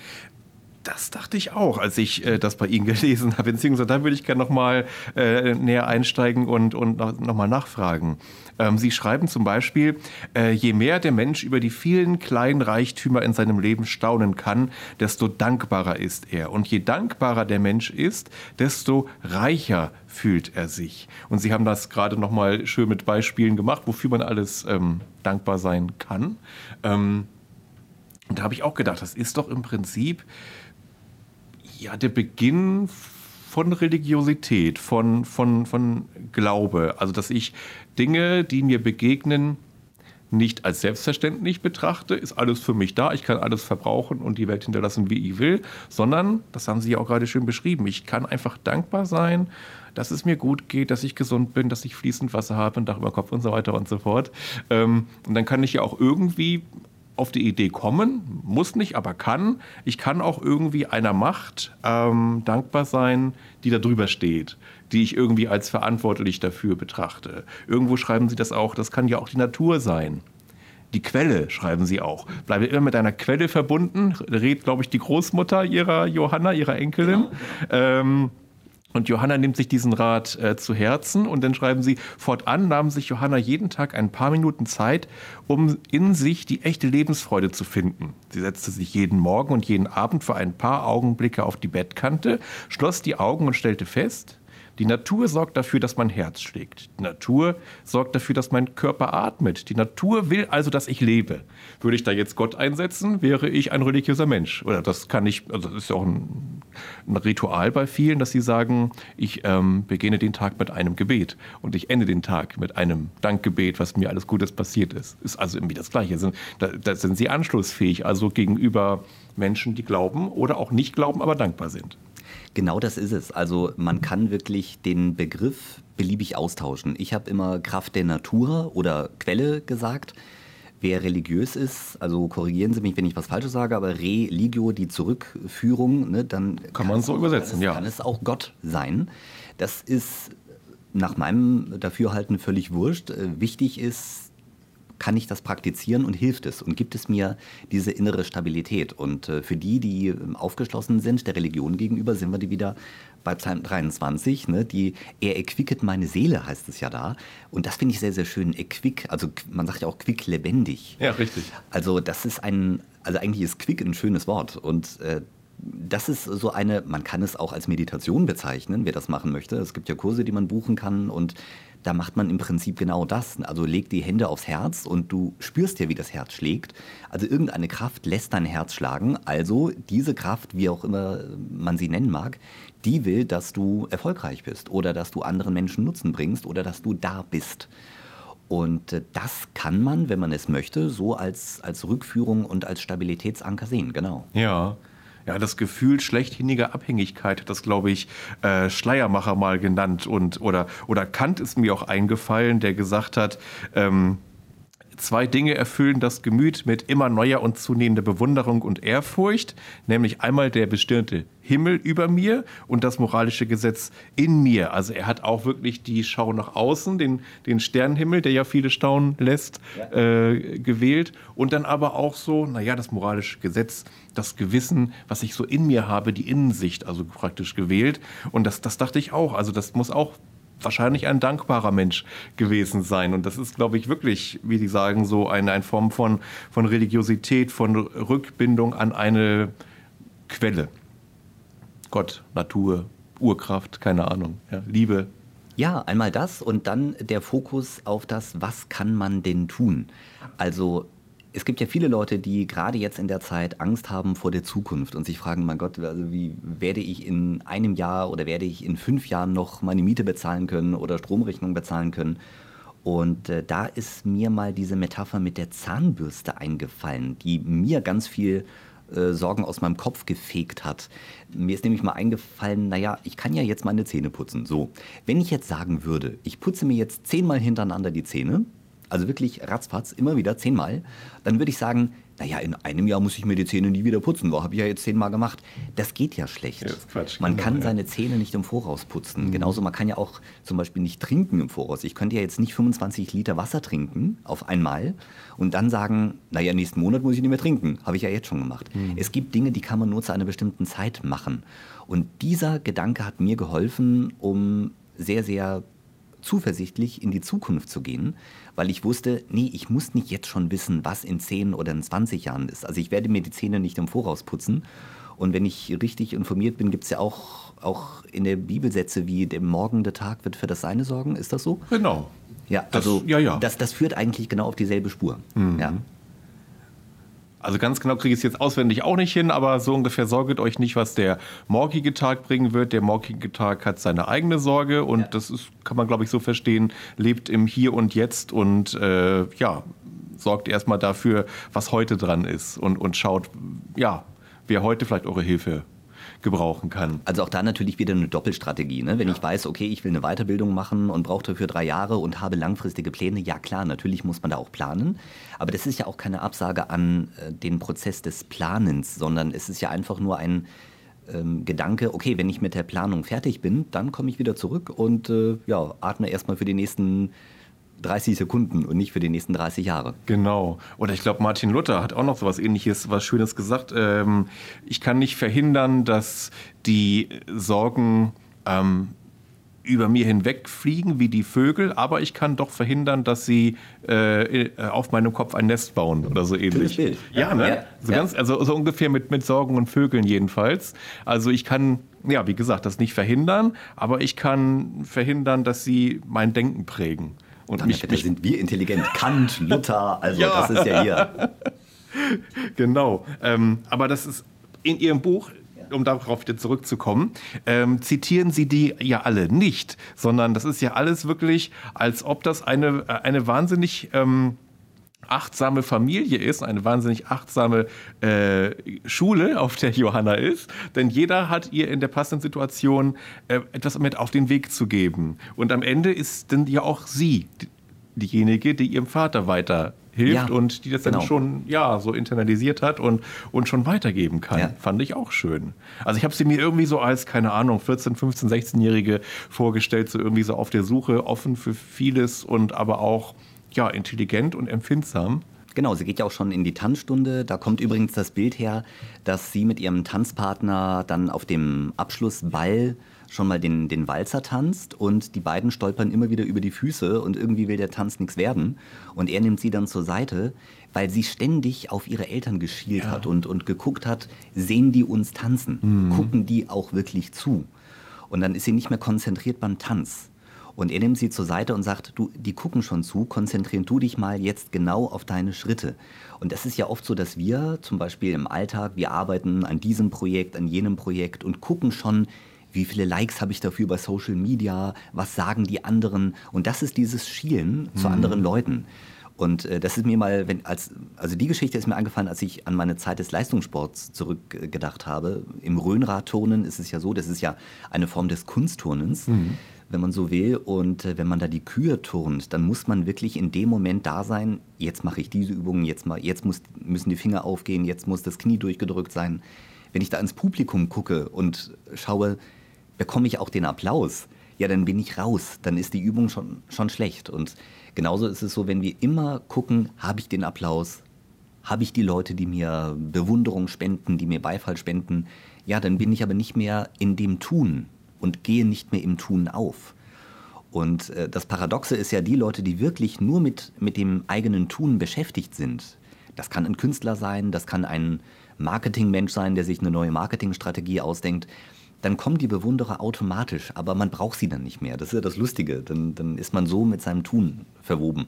Das dachte ich auch, als ich äh, das bei Ihnen gelesen habe. Beziehungsweise da würde ich gerne nochmal äh, näher einsteigen und, und nochmal nachfragen. Ähm, Sie schreiben zum Beispiel, äh, je mehr der Mensch über die vielen kleinen Reichtümer in seinem Leben staunen kann, desto dankbarer ist er. Und je dankbarer der Mensch ist, desto reicher fühlt er sich. Und Sie haben das gerade nochmal schön mit Beispielen gemacht, wofür man alles ähm, dankbar sein kann. Ähm, und da habe ich auch gedacht, das ist doch im Prinzip ja, der Beginn von Religiosität, von, von, von Glaube. Also, dass ich Dinge, die mir begegnen, nicht als selbstverständlich betrachte, ist alles für mich da, ich kann alles verbrauchen und die Welt hinterlassen, wie ich will, sondern, das haben Sie ja auch gerade schön beschrieben, ich kann einfach dankbar sein, dass es mir gut geht, dass ich gesund bin, dass ich fließend Wasser habe, ein Dach über Kopf und so weiter und so fort. Ähm, und dann kann ich ja auch irgendwie auf die Idee kommen, muss nicht, aber kann. Ich kann auch irgendwie einer Macht ähm, dankbar sein, die da drüber steht, die ich irgendwie als verantwortlich dafür betrachte. Irgendwo schreiben Sie das auch, das kann ja auch die Natur sein. Die Quelle, schreiben Sie auch. Bleibe immer mit einer Quelle verbunden, redet, glaube ich, die Großmutter ihrer Johanna, ihrer Enkelin. Genau. Ähm, und Johanna nimmt sich diesen Rat äh, zu Herzen und dann schreiben sie, fortan nahm sich Johanna jeden Tag ein paar Minuten Zeit, um in sich die echte Lebensfreude zu finden. Sie setzte sich jeden Morgen und jeden Abend für ein paar Augenblicke auf die Bettkante, schloss die Augen und stellte fest, die Natur sorgt dafür, dass mein Herz schlägt. Die Natur sorgt dafür, dass mein Körper atmet. Die Natur will also, dass ich lebe. Würde ich da jetzt Gott einsetzen, wäre ich ein religiöser Mensch. Oder das kann ich, also das ist ja auch ein, ein Ritual bei vielen, dass sie sagen, ich ähm, beginne den Tag mit einem Gebet und ich ende den Tag mit einem Dankgebet, was mir alles Gutes passiert ist. Ist also irgendwie das Gleiche. Da, da sind sie anschlussfähig, also gegenüber Menschen, die glauben oder auch nicht glauben, aber dankbar sind. Genau das ist es. Also man kann wirklich den Begriff beliebig austauschen. Ich habe immer Kraft der Natur oder Quelle gesagt. Wer religiös ist, also korrigieren Sie mich, wenn ich was Falsches sage, aber Religio, die Zurückführung, ne, dann kann, kann man so übersetzen, kann ja. Kann es auch Gott sein. Das ist nach meinem Dafürhalten völlig wurscht. Wichtig ist, kann ich das praktizieren und hilft es und gibt es mir diese innere Stabilität. Und äh, für die, die ähm, aufgeschlossen sind der Religion gegenüber, sind wir die wieder bei Psalm 23, ne, die er erquicket meine Seele, heißt es ja da. Und das finde ich sehr, sehr schön. Equick, also man sagt ja auch quick lebendig. Ja, richtig. Also das ist ein, also eigentlich ist quick ein schönes Wort. Und äh, das ist so eine, man kann es auch als Meditation bezeichnen, wer das machen möchte. Es gibt ja Kurse, die man buchen kann und da macht man im Prinzip genau das. Also leg die Hände aufs Herz und du spürst ja, wie das Herz schlägt. Also irgendeine Kraft lässt dein Herz schlagen. Also diese Kraft, wie auch immer man sie nennen mag, die will, dass du erfolgreich bist oder dass du anderen Menschen Nutzen bringst oder dass du da bist. Und äh, das kann man, wenn man es möchte, so als, als Rückführung und als Stabilitätsanker sehen, genau. Ja ja, das Gefühl schlechthiniger Abhängigkeit, das glaube ich äh, Schleiermacher mal genannt und oder oder Kant ist mir auch eingefallen, der gesagt hat, ähm, Zwei Dinge erfüllen das Gemüt mit immer neuer und zunehmender Bewunderung und Ehrfurcht, nämlich einmal der bestirnte Himmel über mir und das moralische Gesetz in mir. Also er hat auch wirklich die Schau nach außen, den, den Sternenhimmel, der ja viele staunen lässt, ja. äh, gewählt. Und dann aber auch so, naja, das moralische Gesetz, das Gewissen, was ich so in mir habe, die Innensicht, also praktisch gewählt. Und das, das dachte ich auch. Also das muss auch wahrscheinlich ein dankbarer Mensch gewesen sein. Und das ist, glaube ich, wirklich, wie Sie sagen, so eine, eine Form von, von Religiosität, von Rückbindung an eine Quelle. Gott, Natur, Urkraft, keine Ahnung, ja, Liebe. Ja, einmal das und dann der Fokus auf das, was kann man denn tun? Also es gibt ja viele Leute, die gerade jetzt in der Zeit Angst haben vor der Zukunft und sich fragen, mein Gott, also wie werde ich in einem Jahr oder werde ich in fünf Jahren noch meine Miete bezahlen können oder Stromrechnung bezahlen können? Und äh, da ist mir mal diese Metapher mit der Zahnbürste eingefallen, die mir ganz viel äh, Sorgen aus meinem Kopf gefegt hat. Mir ist nämlich mal eingefallen, naja, ich kann ja jetzt meine Zähne putzen. So, wenn ich jetzt sagen würde, ich putze mir jetzt zehnmal hintereinander die Zähne, also wirklich ratzfatz, immer wieder zehnmal, dann würde ich sagen, naja, in einem Jahr muss ich mir die Zähne nie wieder putzen. Wo habe ich ja jetzt zehnmal gemacht? Das geht ja schlecht. Ja, Quatsch, man genau, kann ja. seine Zähne nicht im Voraus putzen. Mhm. Genauso, man kann ja auch zum Beispiel nicht trinken im Voraus. Ich könnte ja jetzt nicht 25 Liter Wasser trinken auf einmal und dann sagen, naja, nächsten Monat muss ich nicht mehr trinken. Habe ich ja jetzt schon gemacht. Mhm. Es gibt Dinge, die kann man nur zu einer bestimmten Zeit machen. Und dieser Gedanke hat mir geholfen, um sehr, sehr zuversichtlich in die Zukunft zu gehen, weil ich wusste, nee, ich muss nicht jetzt schon wissen, was in 10 oder in 20 Jahren ist. Also ich werde mir die Zähne nicht im Voraus putzen. Und wenn ich richtig informiert bin, gibt es ja auch, auch in der Bibel Sätze wie, der morgende Tag wird für das Seine sorgen. Ist das so? Genau. Ja, also das, ja, ja. Das, das führt eigentlich genau auf dieselbe Spur. Mhm. Ja. Also ganz genau kriege ich es jetzt auswendig auch nicht hin, aber so ungefähr sorget euch nicht, was der morgige Tag bringen wird. Der morgige Tag hat seine eigene Sorge und ja. das ist, kann man, glaube ich, so verstehen, lebt im Hier und Jetzt und äh, ja, sorgt erstmal dafür, was heute dran ist und, und schaut, ja, wer heute vielleicht eure Hilfe gebrauchen kann. Also auch da natürlich wieder eine Doppelstrategie. Ne? Wenn ja. ich weiß, okay, ich will eine Weiterbildung machen und brauche dafür drei Jahre und habe langfristige Pläne, ja klar, natürlich muss man da auch planen. Aber das ist ja auch keine Absage an äh, den Prozess des Planens, sondern es ist ja einfach nur ein ähm, Gedanke, okay, wenn ich mit der Planung fertig bin, dann komme ich wieder zurück und äh, ja, atme erstmal für die nächsten 30 Sekunden und nicht für die nächsten 30 Jahre. Genau. Oder ich glaube, Martin Luther hat auch noch so was ähnliches, was Schönes gesagt. Ähm, ich kann nicht verhindern, dass die Sorgen ähm, über mir hinwegfliegen wie die Vögel, aber ich kann doch verhindern, dass sie äh, auf meinem Kopf ein Nest bauen oder so ähnlich. Bild. Ja, ne? Ja, so. Ganz, also so ungefähr mit, mit Sorgen und Vögeln jedenfalls. Also ich kann, ja, wie gesagt, das nicht verhindern, aber ich kann verhindern, dass sie mein Denken prägen. Und Dann mich, mich sind wir intelligent. Kant, Luther, also ja. das ist ja hier. genau. Ähm, aber das ist in Ihrem Buch um darauf wieder zurückzukommen, ähm, zitieren Sie die ja alle nicht, sondern das ist ja alles wirklich, als ob das eine, äh, eine wahnsinnig ähm, achtsame Familie ist, eine wahnsinnig achtsame äh, Schule, auf der Johanna ist. Denn jeder hat ihr in der passenden Situation äh, etwas mit auf den Weg zu geben. Und am Ende ist dann ja auch sie diejenige, die ihrem Vater weiter hilft ja, und die das genau. dann schon ja so internalisiert hat und, und schon weitergeben kann. Ja. Fand ich auch schön. Also ich habe sie mir irgendwie so als, keine Ahnung, 14, 15, 16-Jährige vorgestellt, so irgendwie so auf der Suche, offen für vieles und aber auch ja, intelligent und empfindsam. Genau, sie geht ja auch schon in die Tanzstunde. Da kommt übrigens das Bild her, dass sie mit ihrem Tanzpartner dann auf dem Abschlussball schon mal den, den Walzer tanzt und die beiden stolpern immer wieder über die Füße und irgendwie will der Tanz nichts werden. Und er nimmt sie dann zur Seite, weil sie ständig auf ihre Eltern geschielt ja. hat und, und geguckt hat, sehen die uns tanzen? Mhm. Gucken die auch wirklich zu? Und dann ist sie nicht mehr konzentriert beim Tanz. Und er nimmt sie zur Seite und sagt, du, die gucken schon zu, konzentrieren du dich mal jetzt genau auf deine Schritte. Und das ist ja oft so, dass wir zum Beispiel im Alltag, wir arbeiten an diesem Projekt, an jenem Projekt und gucken schon, wie viele Likes habe ich dafür bei Social Media, was sagen die anderen. Und das ist dieses Schielen mhm. zu anderen Leuten. Und äh, das ist mir mal, wenn, als, also die Geschichte ist mir angefallen, als ich an meine Zeit des Leistungssports zurückgedacht habe. Im Röhnradturnen ist es ja so, das ist ja eine Form des Kunstturnens. Mhm wenn man so will. Und äh, wenn man da die Kühe turnt, dann muss man wirklich in dem Moment da sein, jetzt mache ich diese Übung, jetzt, mal, jetzt muss, müssen die Finger aufgehen, jetzt muss das Knie durchgedrückt sein. Wenn ich da ins Publikum gucke und schaue, bekomme ich auch den Applaus, ja, dann bin ich raus, dann ist die Übung schon, schon schlecht. Und genauso ist es so, wenn wir immer gucken, habe ich den Applaus, habe ich die Leute, die mir Bewunderung spenden, die mir Beifall spenden, ja, dann bin ich aber nicht mehr in dem Tun, und gehe nicht mehr im Tun auf. Und äh, das Paradoxe ist ja, die Leute, die wirklich nur mit, mit dem eigenen Tun beschäftigt sind, das kann ein Künstler sein, das kann ein Marketingmensch sein, der sich eine neue Marketingstrategie ausdenkt, dann kommen die Bewunderer automatisch, aber man braucht sie dann nicht mehr. Das ist ja das Lustige. Dann, dann ist man so mit seinem Tun verwoben.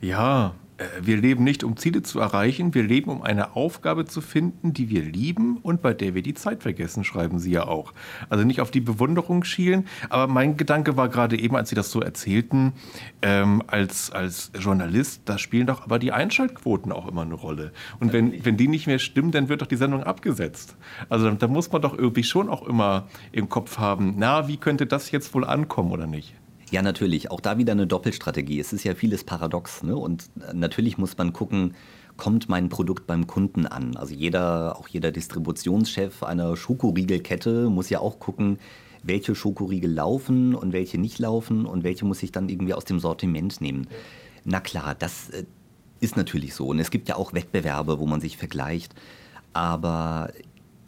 Ja, wir leben nicht, um Ziele zu erreichen, wir leben, um eine Aufgabe zu finden, die wir lieben und bei der wir die Zeit vergessen, schreiben Sie ja auch. Also nicht auf die Bewunderung schielen, aber mein Gedanke war gerade eben, als Sie das so erzählten, ähm, als, als Journalist, da spielen doch aber die Einschaltquoten auch immer eine Rolle. Und wenn, wenn die nicht mehr stimmen, dann wird doch die Sendung abgesetzt. Also da muss man doch irgendwie schon auch immer im Kopf haben, na, wie könnte das jetzt wohl ankommen oder nicht? Ja, natürlich. Auch da wieder eine Doppelstrategie. Es ist ja vieles paradox. Ne? Und natürlich muss man gucken, kommt mein Produkt beim Kunden an? Also jeder, auch jeder Distributionschef einer Schokoriegelkette muss ja auch gucken, welche Schokoriegel laufen und welche nicht laufen und welche muss ich dann irgendwie aus dem Sortiment nehmen. Na klar, das äh, ist natürlich so. Und es gibt ja auch Wettbewerbe, wo man sich vergleicht. Aber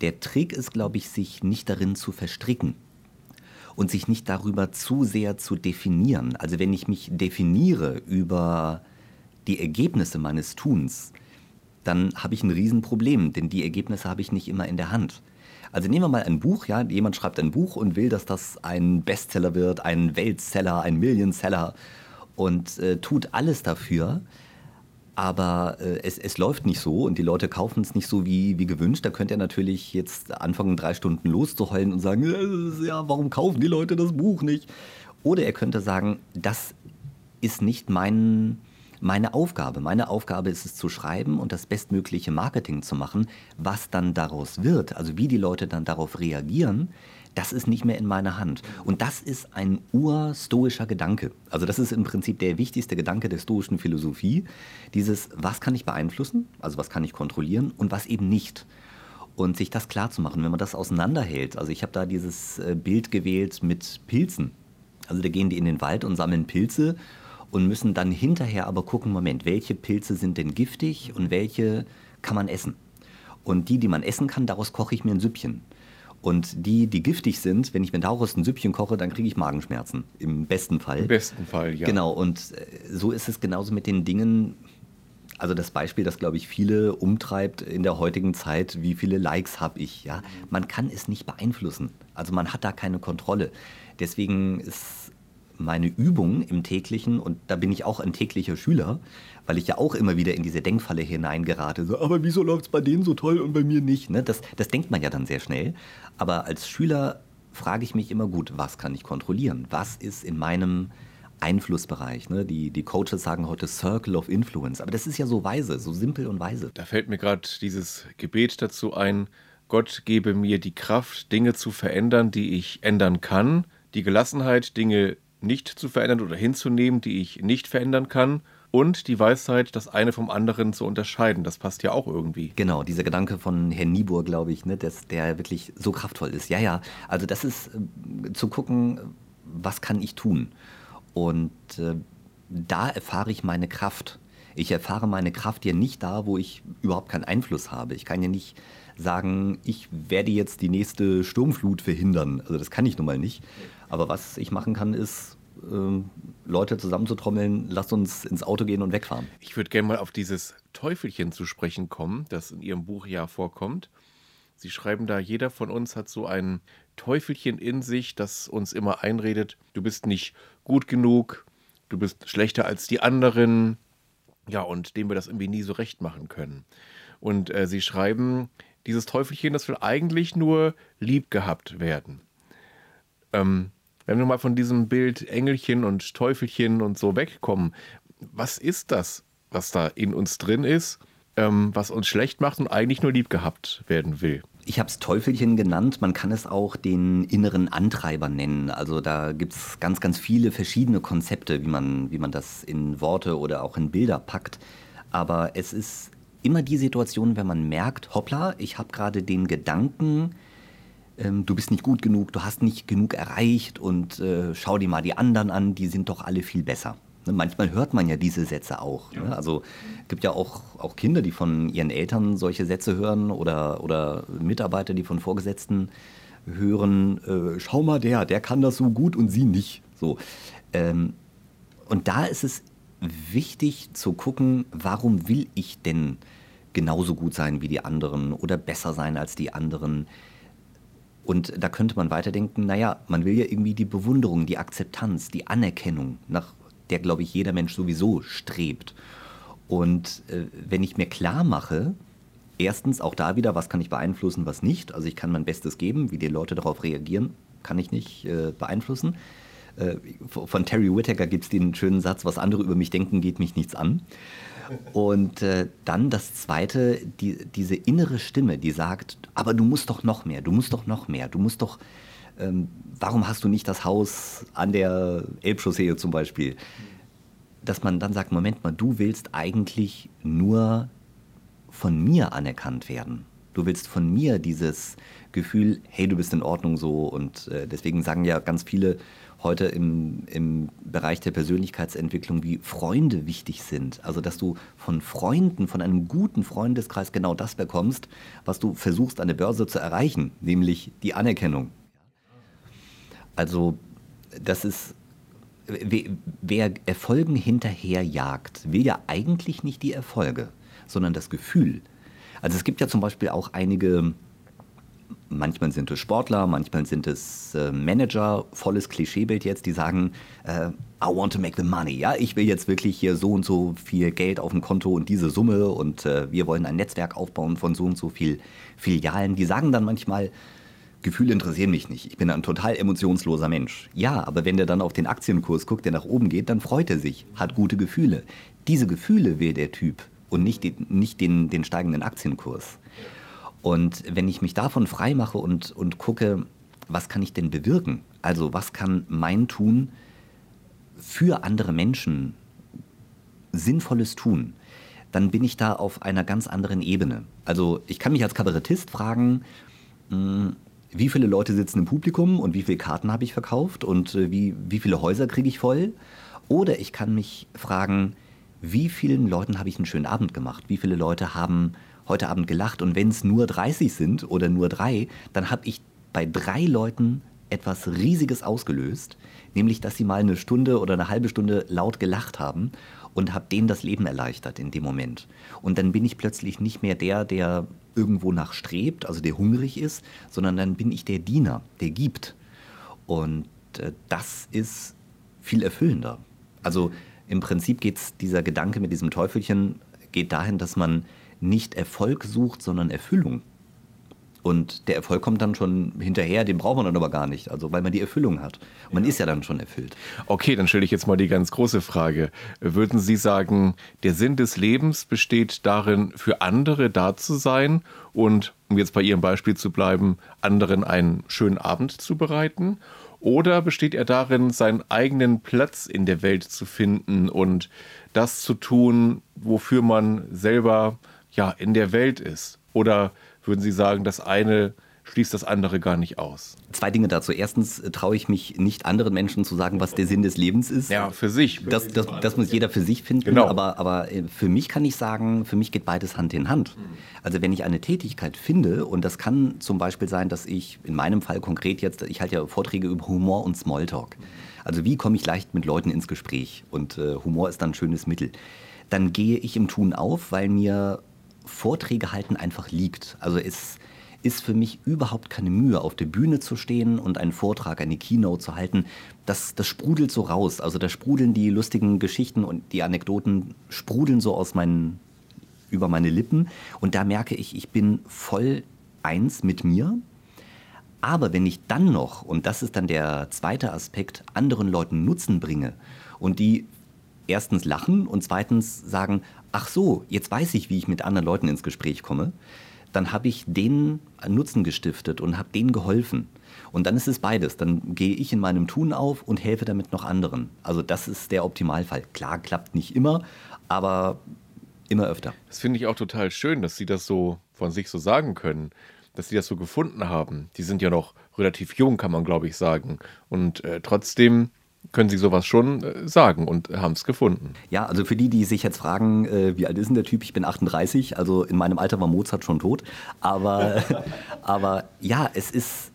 der Trick ist, glaube ich, sich nicht darin zu verstricken und sich nicht darüber zu sehr zu definieren. Also wenn ich mich definiere über die Ergebnisse meines Tuns, dann habe ich ein Riesenproblem, denn die Ergebnisse habe ich nicht immer in der Hand. Also nehmen wir mal ein Buch, ja, jemand schreibt ein Buch und will, dass das ein Bestseller wird, ein Weltseller, ein Millionseller und äh, tut alles dafür, aber äh, es, es läuft nicht so und die Leute kaufen es nicht so wie, wie gewünscht. Da könnte er natürlich jetzt anfangen, drei Stunden loszuheulen und sagen, ja, warum kaufen die Leute das Buch nicht? Oder er könnte sagen, das ist nicht mein, meine Aufgabe. Meine Aufgabe ist es zu schreiben und das bestmögliche Marketing zu machen. Was dann daraus wird, also wie die Leute dann darauf reagieren, das ist nicht mehr in meiner Hand. Und das ist ein urstoischer Gedanke. Also das ist im Prinzip der wichtigste Gedanke der stoischen Philosophie. Dieses, was kann ich beeinflussen, also was kann ich kontrollieren und was eben nicht. Und sich das klar zu machen, wenn man das auseinanderhält. Also ich habe da dieses äh, Bild gewählt mit Pilzen. Also da gehen die in den Wald und sammeln Pilze und müssen dann hinterher aber gucken, Moment, welche Pilze sind denn giftig und welche kann man essen? Und die, die man essen kann, daraus koche ich mir ein Süppchen. Und die, die giftig sind, wenn ich mir daraus ein Süppchen koche, dann kriege ich Magenschmerzen. Im besten Fall. Im besten Fall, ja. Genau, und äh, so ist es genauso mit den Dingen. Also das Beispiel, das, glaube ich, viele umtreibt in der heutigen Zeit, wie viele Likes habe ich. Ja? Man kann es nicht beeinflussen. Also man hat da keine Kontrolle. Deswegen ist meine Übung im täglichen, und da bin ich auch ein täglicher Schüler, weil ich ja auch immer wieder in diese Denkfalle hineingerate. So, aber wieso läuft es bei denen so toll und bei mir nicht? Ne? Das, das denkt man ja dann sehr schnell. Aber als Schüler frage ich mich immer gut, was kann ich kontrollieren? Was ist in meinem Einflussbereich. Ne? Die, die Coaches sagen heute Circle of Influence. Aber das ist ja so weise, so simpel und weise. Da fällt mir gerade dieses Gebet dazu ein. Gott gebe mir die Kraft, Dinge zu verändern, die ich ändern kann. Die Gelassenheit, Dinge nicht zu verändern oder hinzunehmen, die ich nicht verändern kann. Und die Weisheit, das eine vom anderen zu unterscheiden. Das passt ja auch irgendwie. Genau, dieser Gedanke von Herrn Niebuhr, glaube ich, ne, dass der wirklich so kraftvoll ist. Ja, ja. Also das ist äh, zu gucken, was kann ich tun? Und äh, da erfahre ich meine Kraft. Ich erfahre meine Kraft ja nicht da, wo ich überhaupt keinen Einfluss habe. Ich kann ja nicht sagen, ich werde jetzt die nächste Sturmflut verhindern. Also das kann ich nun mal nicht. Aber was ich machen kann, ist, Leute zusammenzutrommeln, lasst uns ins Auto gehen und wegfahren. Ich würde gerne mal auf dieses Teufelchen zu sprechen kommen, das in Ihrem Buch ja vorkommt. Sie schreiben da, jeder von uns hat so ein Teufelchen in sich, das uns immer einredet, du bist nicht gut genug, du bist schlechter als die anderen, ja, und dem wir das irgendwie nie so recht machen können. Und äh, Sie schreiben, dieses Teufelchen, das will eigentlich nur lieb gehabt werden. Ähm, wenn wir mal von diesem Bild Engelchen und Teufelchen und so wegkommen, was ist das, was da in uns drin ist, ähm, was uns schlecht macht und eigentlich nur lieb gehabt werden will? Ich habe es Teufelchen genannt, man kann es auch den inneren Antreiber nennen. Also da gibt es ganz, ganz viele verschiedene Konzepte, wie man, wie man das in Worte oder auch in Bilder packt. Aber es ist immer die Situation, wenn man merkt, hoppla, ich habe gerade den Gedanken, ähm, du bist nicht gut genug, du hast nicht genug erreicht und äh, schau dir mal die anderen an, die sind doch alle viel besser. Ne, manchmal hört man ja diese Sätze auch. Ja. Ne? Also es gibt ja auch, auch Kinder, die von ihren Eltern solche Sätze hören oder, oder Mitarbeiter, die von Vorgesetzten hören, äh, schau mal der, der kann das so gut und sie nicht. So. Ähm, und da ist es wichtig zu gucken, warum will ich denn genauso gut sein wie die anderen oder besser sein als die anderen? Und da könnte man weiterdenken, naja, man will ja irgendwie die Bewunderung, die Akzeptanz, die Anerkennung, nach der, glaube ich, jeder Mensch sowieso strebt. Und äh, wenn ich mir klar mache, erstens auch da wieder, was kann ich beeinflussen, was nicht. Also ich kann mein Bestes geben, wie die Leute darauf reagieren, kann ich nicht äh, beeinflussen. Äh, von Terry Whittaker gibt es den schönen Satz, was andere über mich denken, geht mich nichts an. Und äh, dann das Zweite, die, diese innere Stimme, die sagt, aber du musst doch noch mehr, du musst doch noch mehr, du musst doch, ähm, warum hast du nicht das Haus an der Elbchaussee zum Beispiel? Dass man dann sagt, Moment mal, du willst eigentlich nur von mir anerkannt werden. Du willst von mir dieses Gefühl, hey, du bist in Ordnung so. Und äh, deswegen sagen ja ganz viele, heute im, im Bereich der Persönlichkeitsentwicklung, wie Freunde wichtig sind. Also, dass du von Freunden, von einem guten Freundeskreis genau das bekommst, was du versuchst an der Börse zu erreichen, nämlich die Anerkennung. Also, das ist, wer Erfolgen hinterherjagt, will ja eigentlich nicht die Erfolge, sondern das Gefühl. Also es gibt ja zum Beispiel auch einige manchmal sind es Sportler, manchmal sind es äh, Manager, volles Klischeebild jetzt, die sagen, äh, I want to make the money. Ja, ich will jetzt wirklich hier so und so viel Geld auf dem Konto und diese Summe und äh, wir wollen ein Netzwerk aufbauen von so und so viel Filialen. Die sagen dann manchmal, Gefühle interessieren mich nicht. Ich bin ein total emotionsloser Mensch. Ja, aber wenn der dann auf den Aktienkurs guckt, der nach oben geht, dann freut er sich, hat gute Gefühle. Diese Gefühle will der Typ und nicht den, nicht den, den steigenden Aktienkurs. Und wenn ich mich davon frei mache und, und gucke, was kann ich denn bewirken? Also was kann mein Tun für andere Menschen Sinnvolles tun? Dann bin ich da auf einer ganz anderen Ebene. Also ich kann mich als Kabarettist fragen, hm, wie viele Leute sitzen im Publikum und wie viele Karten habe ich verkauft und äh, wie, wie viele Häuser kriege ich voll? Oder ich kann mich fragen, wie vielen Leuten habe ich einen schönen Abend gemacht? Wie viele Leute haben heute Abend gelacht und wenn es nur 30 sind oder nur drei, dann habe ich bei drei Leuten etwas Riesiges ausgelöst, nämlich dass sie mal eine Stunde oder eine halbe Stunde laut gelacht haben und habe denen das Leben erleichtert in dem Moment. Und dann bin ich plötzlich nicht mehr der, der irgendwo nachstrebt, also der hungrig ist, sondern dann bin ich der Diener, der gibt. Und äh, das ist viel erfüllender. Also im Prinzip geht dieser Gedanke mit diesem Teufelchen geht dahin, dass man nicht Erfolg sucht, sondern Erfüllung. Und der Erfolg kommt dann schon hinterher, den braucht man dann aber gar nicht, also weil man die Erfüllung hat. man ja. ist ja dann schon erfüllt. Okay, dann stelle ich jetzt mal die ganz große Frage. Würden Sie sagen, der Sinn des Lebens besteht darin, für andere da zu sein und, um jetzt bei Ihrem Beispiel zu bleiben, anderen einen schönen Abend zu bereiten? Oder besteht er darin, seinen eigenen Platz in der Welt zu finden und das zu tun, wofür man selber ja, in der Welt ist? Oder würden Sie sagen, das eine schließt das andere gar nicht aus? Zwei Dinge dazu. Erstens äh, traue ich mich nicht anderen Menschen zu sagen, was der Sinn des Lebens ist. Ja, für sich. Das, das, das muss jeder für sich finden. Genau. Aber, aber äh, für mich kann ich sagen, für mich geht beides Hand in Hand. Also wenn ich eine Tätigkeit finde, und das kann zum Beispiel sein, dass ich in meinem Fall konkret jetzt, ich halte ja Vorträge über Humor und Smalltalk. Also wie komme ich leicht mit Leuten ins Gespräch? Und äh, Humor ist dann ein schönes Mittel. Dann gehe ich im Tun auf, weil mir Vorträge halten einfach liegt. Also es ist für mich überhaupt keine Mühe, auf der Bühne zu stehen und einen Vortrag, eine Keynote zu halten. Das, das sprudelt so raus. Also da sprudeln die lustigen Geschichten und die Anekdoten sprudeln so aus meinen, über meine Lippen. Und da merke ich, ich bin voll eins mit mir. Aber wenn ich dann noch, und das ist dann der zweite Aspekt, anderen Leuten Nutzen bringe und die erstens lachen und zweitens sagen, ach so, jetzt weiß ich, wie ich mit anderen Leuten ins Gespräch komme, dann habe ich denen Nutzen gestiftet und habe denen geholfen. Und dann ist es beides. Dann gehe ich in meinem Tun auf und helfe damit noch anderen. Also das ist der Optimalfall. Klar, klappt nicht immer, aber immer öfter. Das finde ich auch total schön, dass Sie das so von sich so sagen können, dass Sie das so gefunden haben. Die sind ja noch relativ jung, kann man glaube ich sagen. Und äh, trotzdem können Sie sowas schon äh, sagen und haben es gefunden. Ja, also für die, die sich jetzt fragen, äh, wie alt ist denn der Typ? Ich bin 38, also in meinem Alter war Mozart schon tot. Aber, aber ja, es ist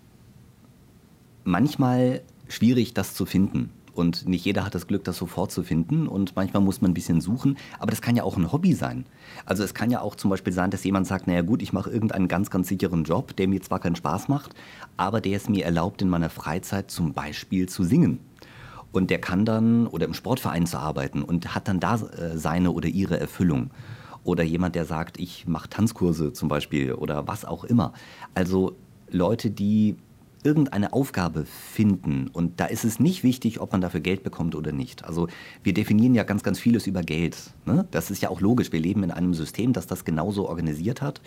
manchmal schwierig, das zu finden. Und nicht jeder hat das Glück, das sofort zu finden. Und manchmal muss man ein bisschen suchen. Aber das kann ja auch ein Hobby sein. Also es kann ja auch zum Beispiel sein, dass jemand sagt, naja gut, ich mache irgendeinen ganz, ganz sicheren Job, der mir zwar keinen Spaß macht, aber der es mir erlaubt, in meiner Freizeit zum Beispiel zu singen. Und der kann dann, oder im Sportverein zu arbeiten und hat dann da äh, seine oder ihre Erfüllung. Oder jemand, der sagt, ich mache Tanzkurse zum Beispiel oder was auch immer. Also Leute, die irgendeine Aufgabe finden. Und da ist es nicht wichtig, ob man dafür Geld bekommt oder nicht. Also wir definieren ja ganz, ganz vieles über Geld. Ne? Das ist ja auch logisch. Wir leben in einem System, das das genauso organisiert hat.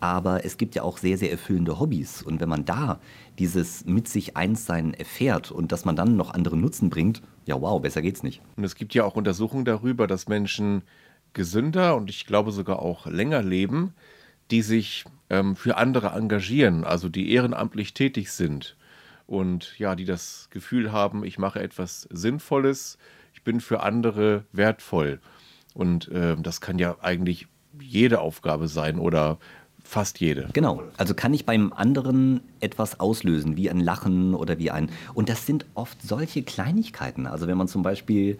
Aber es gibt ja auch sehr, sehr erfüllende Hobbys. Und wenn man da dieses mit sich Einssein erfährt und dass man dann noch andere Nutzen bringt, ja wow, besser geht's nicht. Und es gibt ja auch Untersuchungen darüber, dass Menschen gesünder und ich glaube sogar auch länger leben, die sich ähm, für andere engagieren, also die ehrenamtlich tätig sind und ja, die das Gefühl haben, ich mache etwas Sinnvolles, ich bin für andere wertvoll. Und äh, das kann ja eigentlich jede Aufgabe sein oder fast jede. Genau. Also kann ich beim anderen etwas auslösen, wie ein Lachen oder wie ein. Und das sind oft solche Kleinigkeiten. Also wenn man zum Beispiel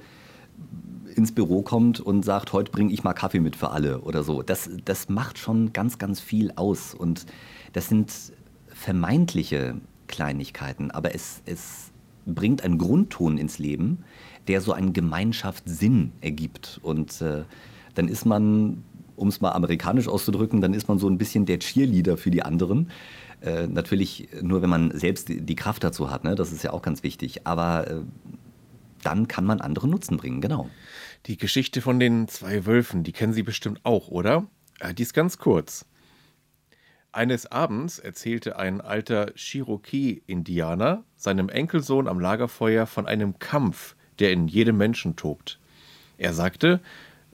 ins Büro kommt und sagt, heute bringe ich mal Kaffee mit für alle oder so. Das, das macht schon ganz, ganz viel aus. Und das sind vermeintliche Kleinigkeiten, aber es, es bringt einen Grundton ins Leben, der so einen Gemeinschaftssinn ergibt. Und äh, dann ist man, um es mal amerikanisch auszudrücken, dann ist man so ein bisschen der Cheerleader für die anderen. Äh, natürlich nur, wenn man selbst die, Kraft dazu hat, ne? das ist ja auch ganz wichtig. Aber äh, dann kann man andere Nutzen bringen, genau. Die Geschichte von den zwei Wölfen, die kennen Sie bestimmt auch, oder? Äh, die ist ganz kurz. Eines Abends erzählte ein alter Cherokee-Indianer seinem Enkelsohn am Lagerfeuer von einem Kampf, der in jedem Menschen tobt. Er sagte,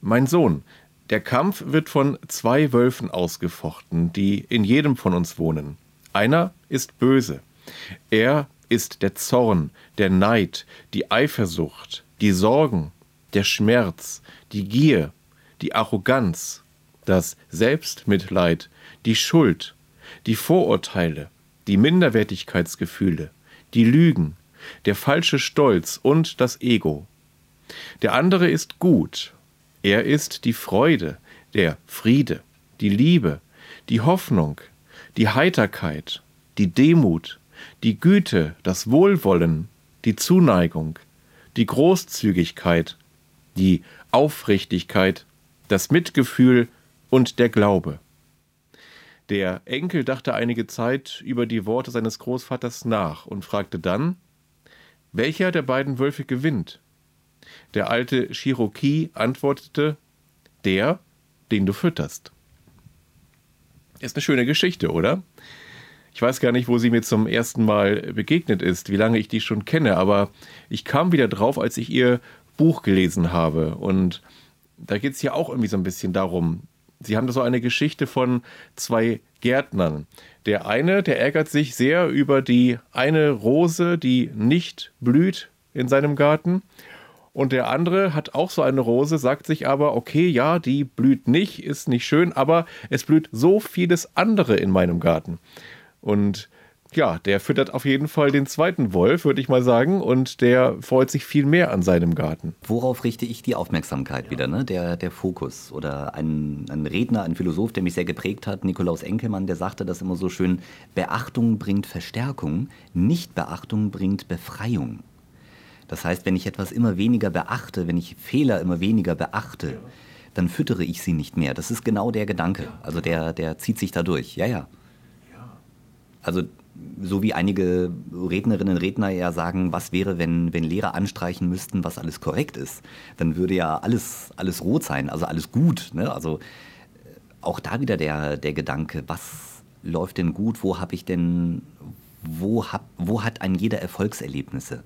Mein Sohn, der Kampf wird von zwei Wölfen ausgefochten, die in jedem von uns wohnen. Einer ist böse. Er ist der Zorn, der Neid, die Eifersucht, die Sorgen, der Schmerz, die Gier, die Arroganz, das Selbstmitleid, die Schuld, die Vorurteile, die Minderwertigkeitsgefühle, die Lügen, der falsche Stolz und das Ego. Der andere ist gut, er ist die Freude, der Friede, die Liebe, die Hoffnung, die Heiterkeit, die Demut, die Güte, das Wohlwollen, die Zuneigung, die Großzügigkeit, die Aufrichtigkeit, das Mitgefühl und der Glaube. Der Enkel dachte einige Zeit über die Worte seines Großvaters nach und fragte dann, welcher der beiden Wölfe gewinnt? Der alte Cherokee antwortete, der, den du fütterst. Ist eine schöne Geschichte, oder? Ich weiß gar nicht, wo sie mir zum ersten Mal begegnet ist, wie lange ich die schon kenne, aber ich kam wieder drauf, als ich ihr Buch gelesen habe. Und da geht es ja auch irgendwie so ein bisschen darum. Sie haben da so eine Geschichte von zwei Gärtnern. Der eine, der ärgert sich sehr über die eine Rose, die nicht blüht in seinem Garten. Und der andere hat auch so eine Rose, sagt sich aber, okay, ja, die blüht nicht, ist nicht schön, aber es blüht so vieles andere in meinem Garten. Und ja, der füttert auf jeden Fall den zweiten Wolf, würde ich mal sagen, und der freut sich viel mehr an seinem Garten. Worauf richte ich die Aufmerksamkeit wieder, ne? der, der Fokus? Oder ein, ein Redner, ein Philosoph, der mich sehr geprägt hat, Nikolaus Enkelmann, der sagte das immer so schön, Beachtung bringt Verstärkung, Nichtbeachtung bringt Befreiung. Das heißt, wenn ich etwas immer weniger beachte, wenn ich Fehler immer weniger beachte, dann füttere ich sie nicht mehr. Das ist genau der Gedanke. Also der, der zieht sich da durch. Ja, ja. Also so wie einige Rednerinnen und Redner ja sagen, was wäre, wenn, wenn Lehrer anstreichen müssten, was alles korrekt ist, dann würde ja alles, alles rot sein, also alles gut. Ne? Also äh, auch da wieder der, der Gedanke, was läuft denn gut, wo habe ich denn, wo, hab, wo hat ein jeder Erfolgserlebnisse?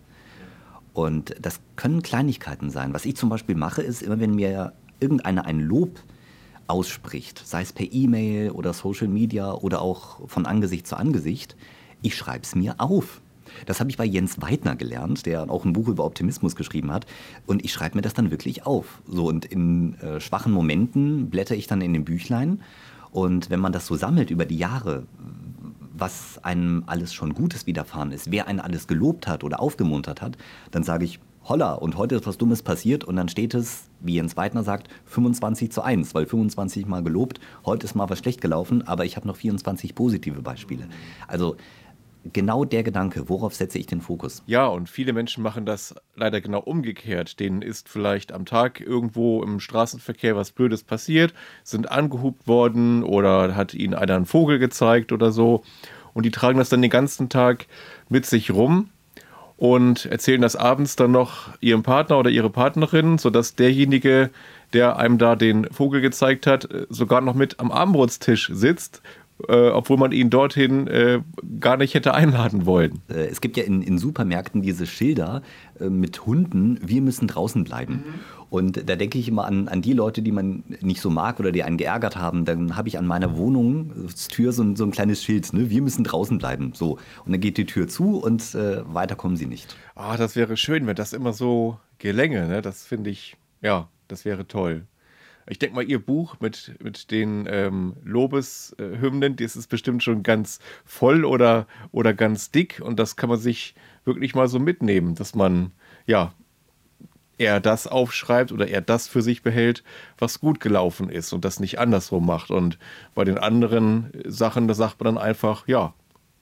Und das können Kleinigkeiten sein. Was ich zum Beispiel mache, ist immer, wenn mir irgendeiner ein Lob ausspricht, sei es per E-Mail oder Social Media oder auch von Angesicht zu Angesicht, ich schreibe es mir auf. Das habe ich bei Jens Weidner gelernt, der auch ein Buch über Optimismus geschrieben hat. Und ich schreibe mir das dann wirklich auf. So, und in äh, schwachen Momenten blätter ich dann in den Büchlein. Und wenn man das so sammelt über die Jahre, was einem alles schon Gutes widerfahren ist, wer einen alles gelobt hat oder aufgemuntert hat, dann sage ich, holla, und heute ist was Dummes passiert und dann steht es, wie Jens Weidner sagt, 25 zu 1, weil 25 mal gelobt, heute ist mal was schlecht gelaufen, aber ich habe noch 24 positive Beispiele. Also genau der Gedanke, worauf setze ich den Fokus? Ja, und viele Menschen machen das leider genau umgekehrt. Denen ist vielleicht am Tag irgendwo im Straßenverkehr was Blödes passiert, sind angehubt worden oder hat ihnen einer einen Vogel gezeigt oder so. Und die tragen das dann den ganzen Tag mit sich rum und erzählen das abends dann noch ihrem Partner oder ihre Partnerin, sodass derjenige, der einem da den Vogel gezeigt hat, sogar noch mit am Abendbrotstisch sitzt äh, obwohl man ihn dorthin äh, gar nicht hätte einladen wollen. Äh, es gibt ja in, in Supermärkten diese Schilder äh, mit Hunden, wir müssen draußen bleiben. Mhm. Und da denke ich immer an, an die Leute, die man nicht so mag oder die einen geärgert haben. Dann habe ich an meiner Wohnungstür so ein, so ein kleines Schild, ne? wir müssen draußen bleiben. So. Und dann geht die Tür zu und äh, weiter kommen sie nicht. Ah, das wäre schön, wenn das immer so gelänge. Ne? Das finde ich, ja, das wäre toll. Ich denke mal, Ihr Buch mit, mit den ähm, Lobeshymnen, das ist bestimmt schon ganz voll oder, oder ganz dick und das kann man sich wirklich mal so mitnehmen, dass man, ja, er das aufschreibt oder er das für sich behält, was gut gelaufen ist und das nicht andersrum macht. Und bei den anderen Sachen, da sagt man dann einfach, ja,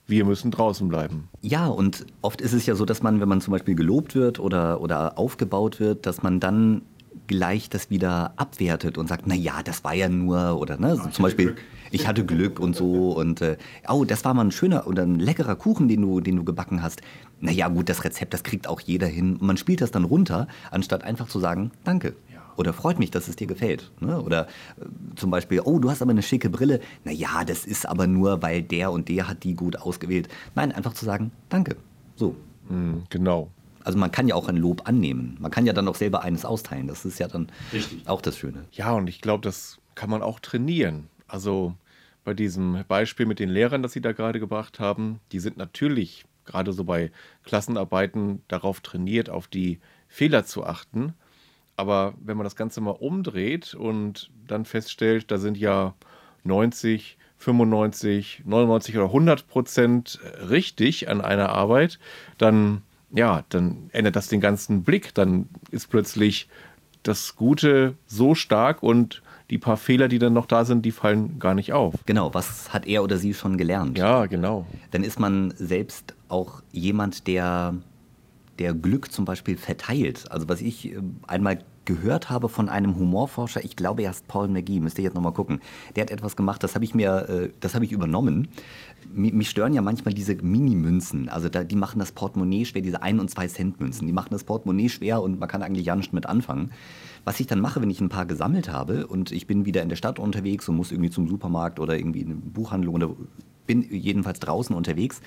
wir müssen draußen bleiben. Ja, und oft ist es ja so, dass man, wenn man zum Beispiel gelobt wird oder, oder aufgebaut wird, dass man dann gleich das wieder abwertet und sagt, na ja, das war ja nur oder ne, so zum Beispiel Glück. ich hatte Glück und so und äh, oh, das war mal ein schöner oder ein leckerer Kuchen, den du, den du gebacken hast. Na ja, gut, das Rezept, das kriegt auch jeder hin. Und man spielt das dann runter, anstatt einfach zu sagen, danke. Oder freut mich, dass es dir gefällt. Ne? Oder äh, zum Beispiel, oh, du hast aber eine schicke Brille. Na ja, das ist aber nur, weil der und der hat die gut ausgewählt. Nein, einfach zu sagen, danke. So. Mm, genau. Also man kann ja auch ein Lob annehmen. Man kann ja dann auch selber eines austeilen. Das ist ja dann Richtig. auch das Schöne. Ja, und ich glaube, das kann man auch trainieren. Also bei diesem Beispiel mit den Lehrern, das Sie da gerade gebracht haben, die sind natürlich gerade so bei Klassenarbeiten darauf trainiert, auf die Fehler zu achten. Aber wenn man das Ganze mal umdreht und dann feststellt, da sind ja 90, 95, 99 oder 100 Prozent richtig an einer Arbeit, dann ja, dann ändert das den ganzen Blick. Dann ist plötzlich das Gute so stark und die paar Fehler, die dann noch da sind, die fallen gar nicht auf. Genau, was hat er oder sie schon gelernt? Ja, genau. Dann ist man selbst auch jemand, der, der Glück zum Beispiel verteilt. Also was ich äh, einmal gehört habe von einem Humorforscher, ich glaube er ist Paul McGee, müsst ihr jetzt nochmal gucken. Der hat etwas gemacht, das habe ich mir, äh, das habe ich übernommen mich stören ja manchmal diese Mini-Münzen. Also die machen das Portemonnaie schwer, diese 1- und 2-Cent-Münzen. Die machen das Portemonnaie schwer und man kann eigentlich ja nicht mit anfangen. Was ich dann mache, wenn ich ein paar gesammelt habe und ich bin wieder in der Stadt unterwegs und muss irgendwie zum Supermarkt oder irgendwie in eine Buchhandlung oder bin jedenfalls draußen unterwegs,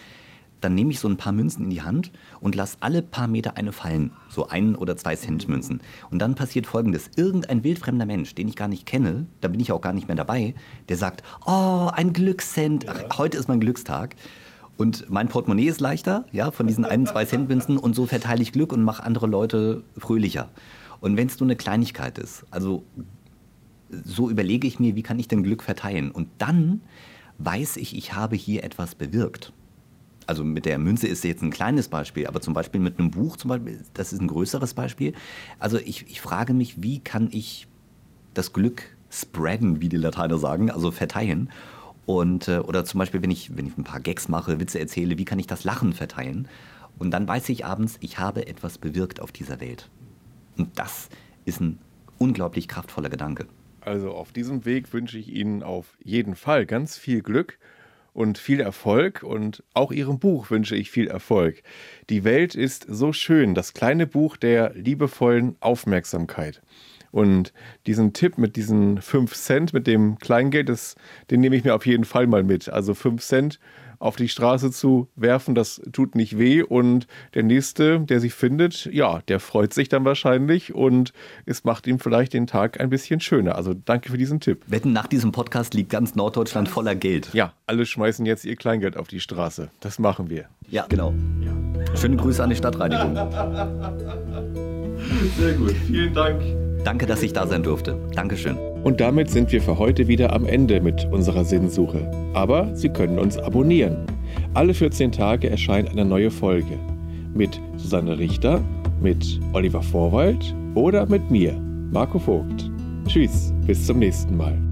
dann nehme ich so ein paar Münzen in die Hand und lasse alle paar Meter eine fallen, so ein oder zwei Cent Münzen. Und dann passiert Folgendes: Irgendein wildfremder Mensch, den ich gar nicht kenne, da bin ich auch gar nicht mehr dabei, der sagt: Oh, ein Glückscent, Ach, heute ist mein Glückstag. Und mein Portemonnaie ist leichter, ja, von diesen ein, zwei Cent Münzen und so verteile ich Glück und mache andere Leute fröhlicher. Und wenn es nur eine Kleinigkeit ist, also so überlege ich mir, wie kann ich denn Glück verteilen? Und dann weiß ich, ich habe hier etwas bewirkt also mit der Münze ist jetzt ein kleines Beispiel, aber zum Beispiel mit einem Buch, zum Beispiel, das ist ein größeres Beispiel. Also ich, ich frage mich, wie kann ich das Glück spreaden, wie die Lateiner sagen, also verteilen. Und, äh, oder zum Beispiel, wenn ich, wenn ich ein paar Gags mache, Witze erzähle, wie kann ich das Lachen verteilen? Und dann weiß ich abends, ich habe etwas bewirkt auf dieser Welt. Und das ist ein unglaublich kraftvoller Gedanke. Also auf diesem Weg wünsche ich Ihnen auf jeden Fall ganz viel Glück und viel Erfolg und auch Ihrem Buch wünsche ich viel Erfolg. Die Welt ist so schön, das kleine Buch der liebevollen Aufmerksamkeit. Und diesen Tipp mit diesen 5 Cent, mit dem Kleingeld, das, den nehme ich mir auf jeden Fall mal mit. Also 5 Cent auf die Straße zu werfen, das tut nicht weh. Und der Nächste, der sie findet, ja, der freut sich dann wahrscheinlich und es macht ihm vielleicht den Tag ein bisschen schöner. Also danke für diesen Tipp. Wetten, nach diesem Podcast liegt ganz Norddeutschland voller Geld. Ja, alle schmeißen jetzt ihr Kleingeld auf die Straße. Das machen wir. Ja, genau. Ja. Schöne Grüße an die Stadtreinigung. Sehr gut, vielen Dank. Danke, dass ich da sein durfte. Dankeschön. Und damit sind wir für heute wieder am Ende mit unserer Sinnsuche. Aber Sie können uns abonnieren. Alle 14 Tage erscheint eine neue Folge. Mit Susanne Richter, Mit Oliver Vorwald oder mit mir, Marco Vogt. Tschüss, bis zum nächsten Mal.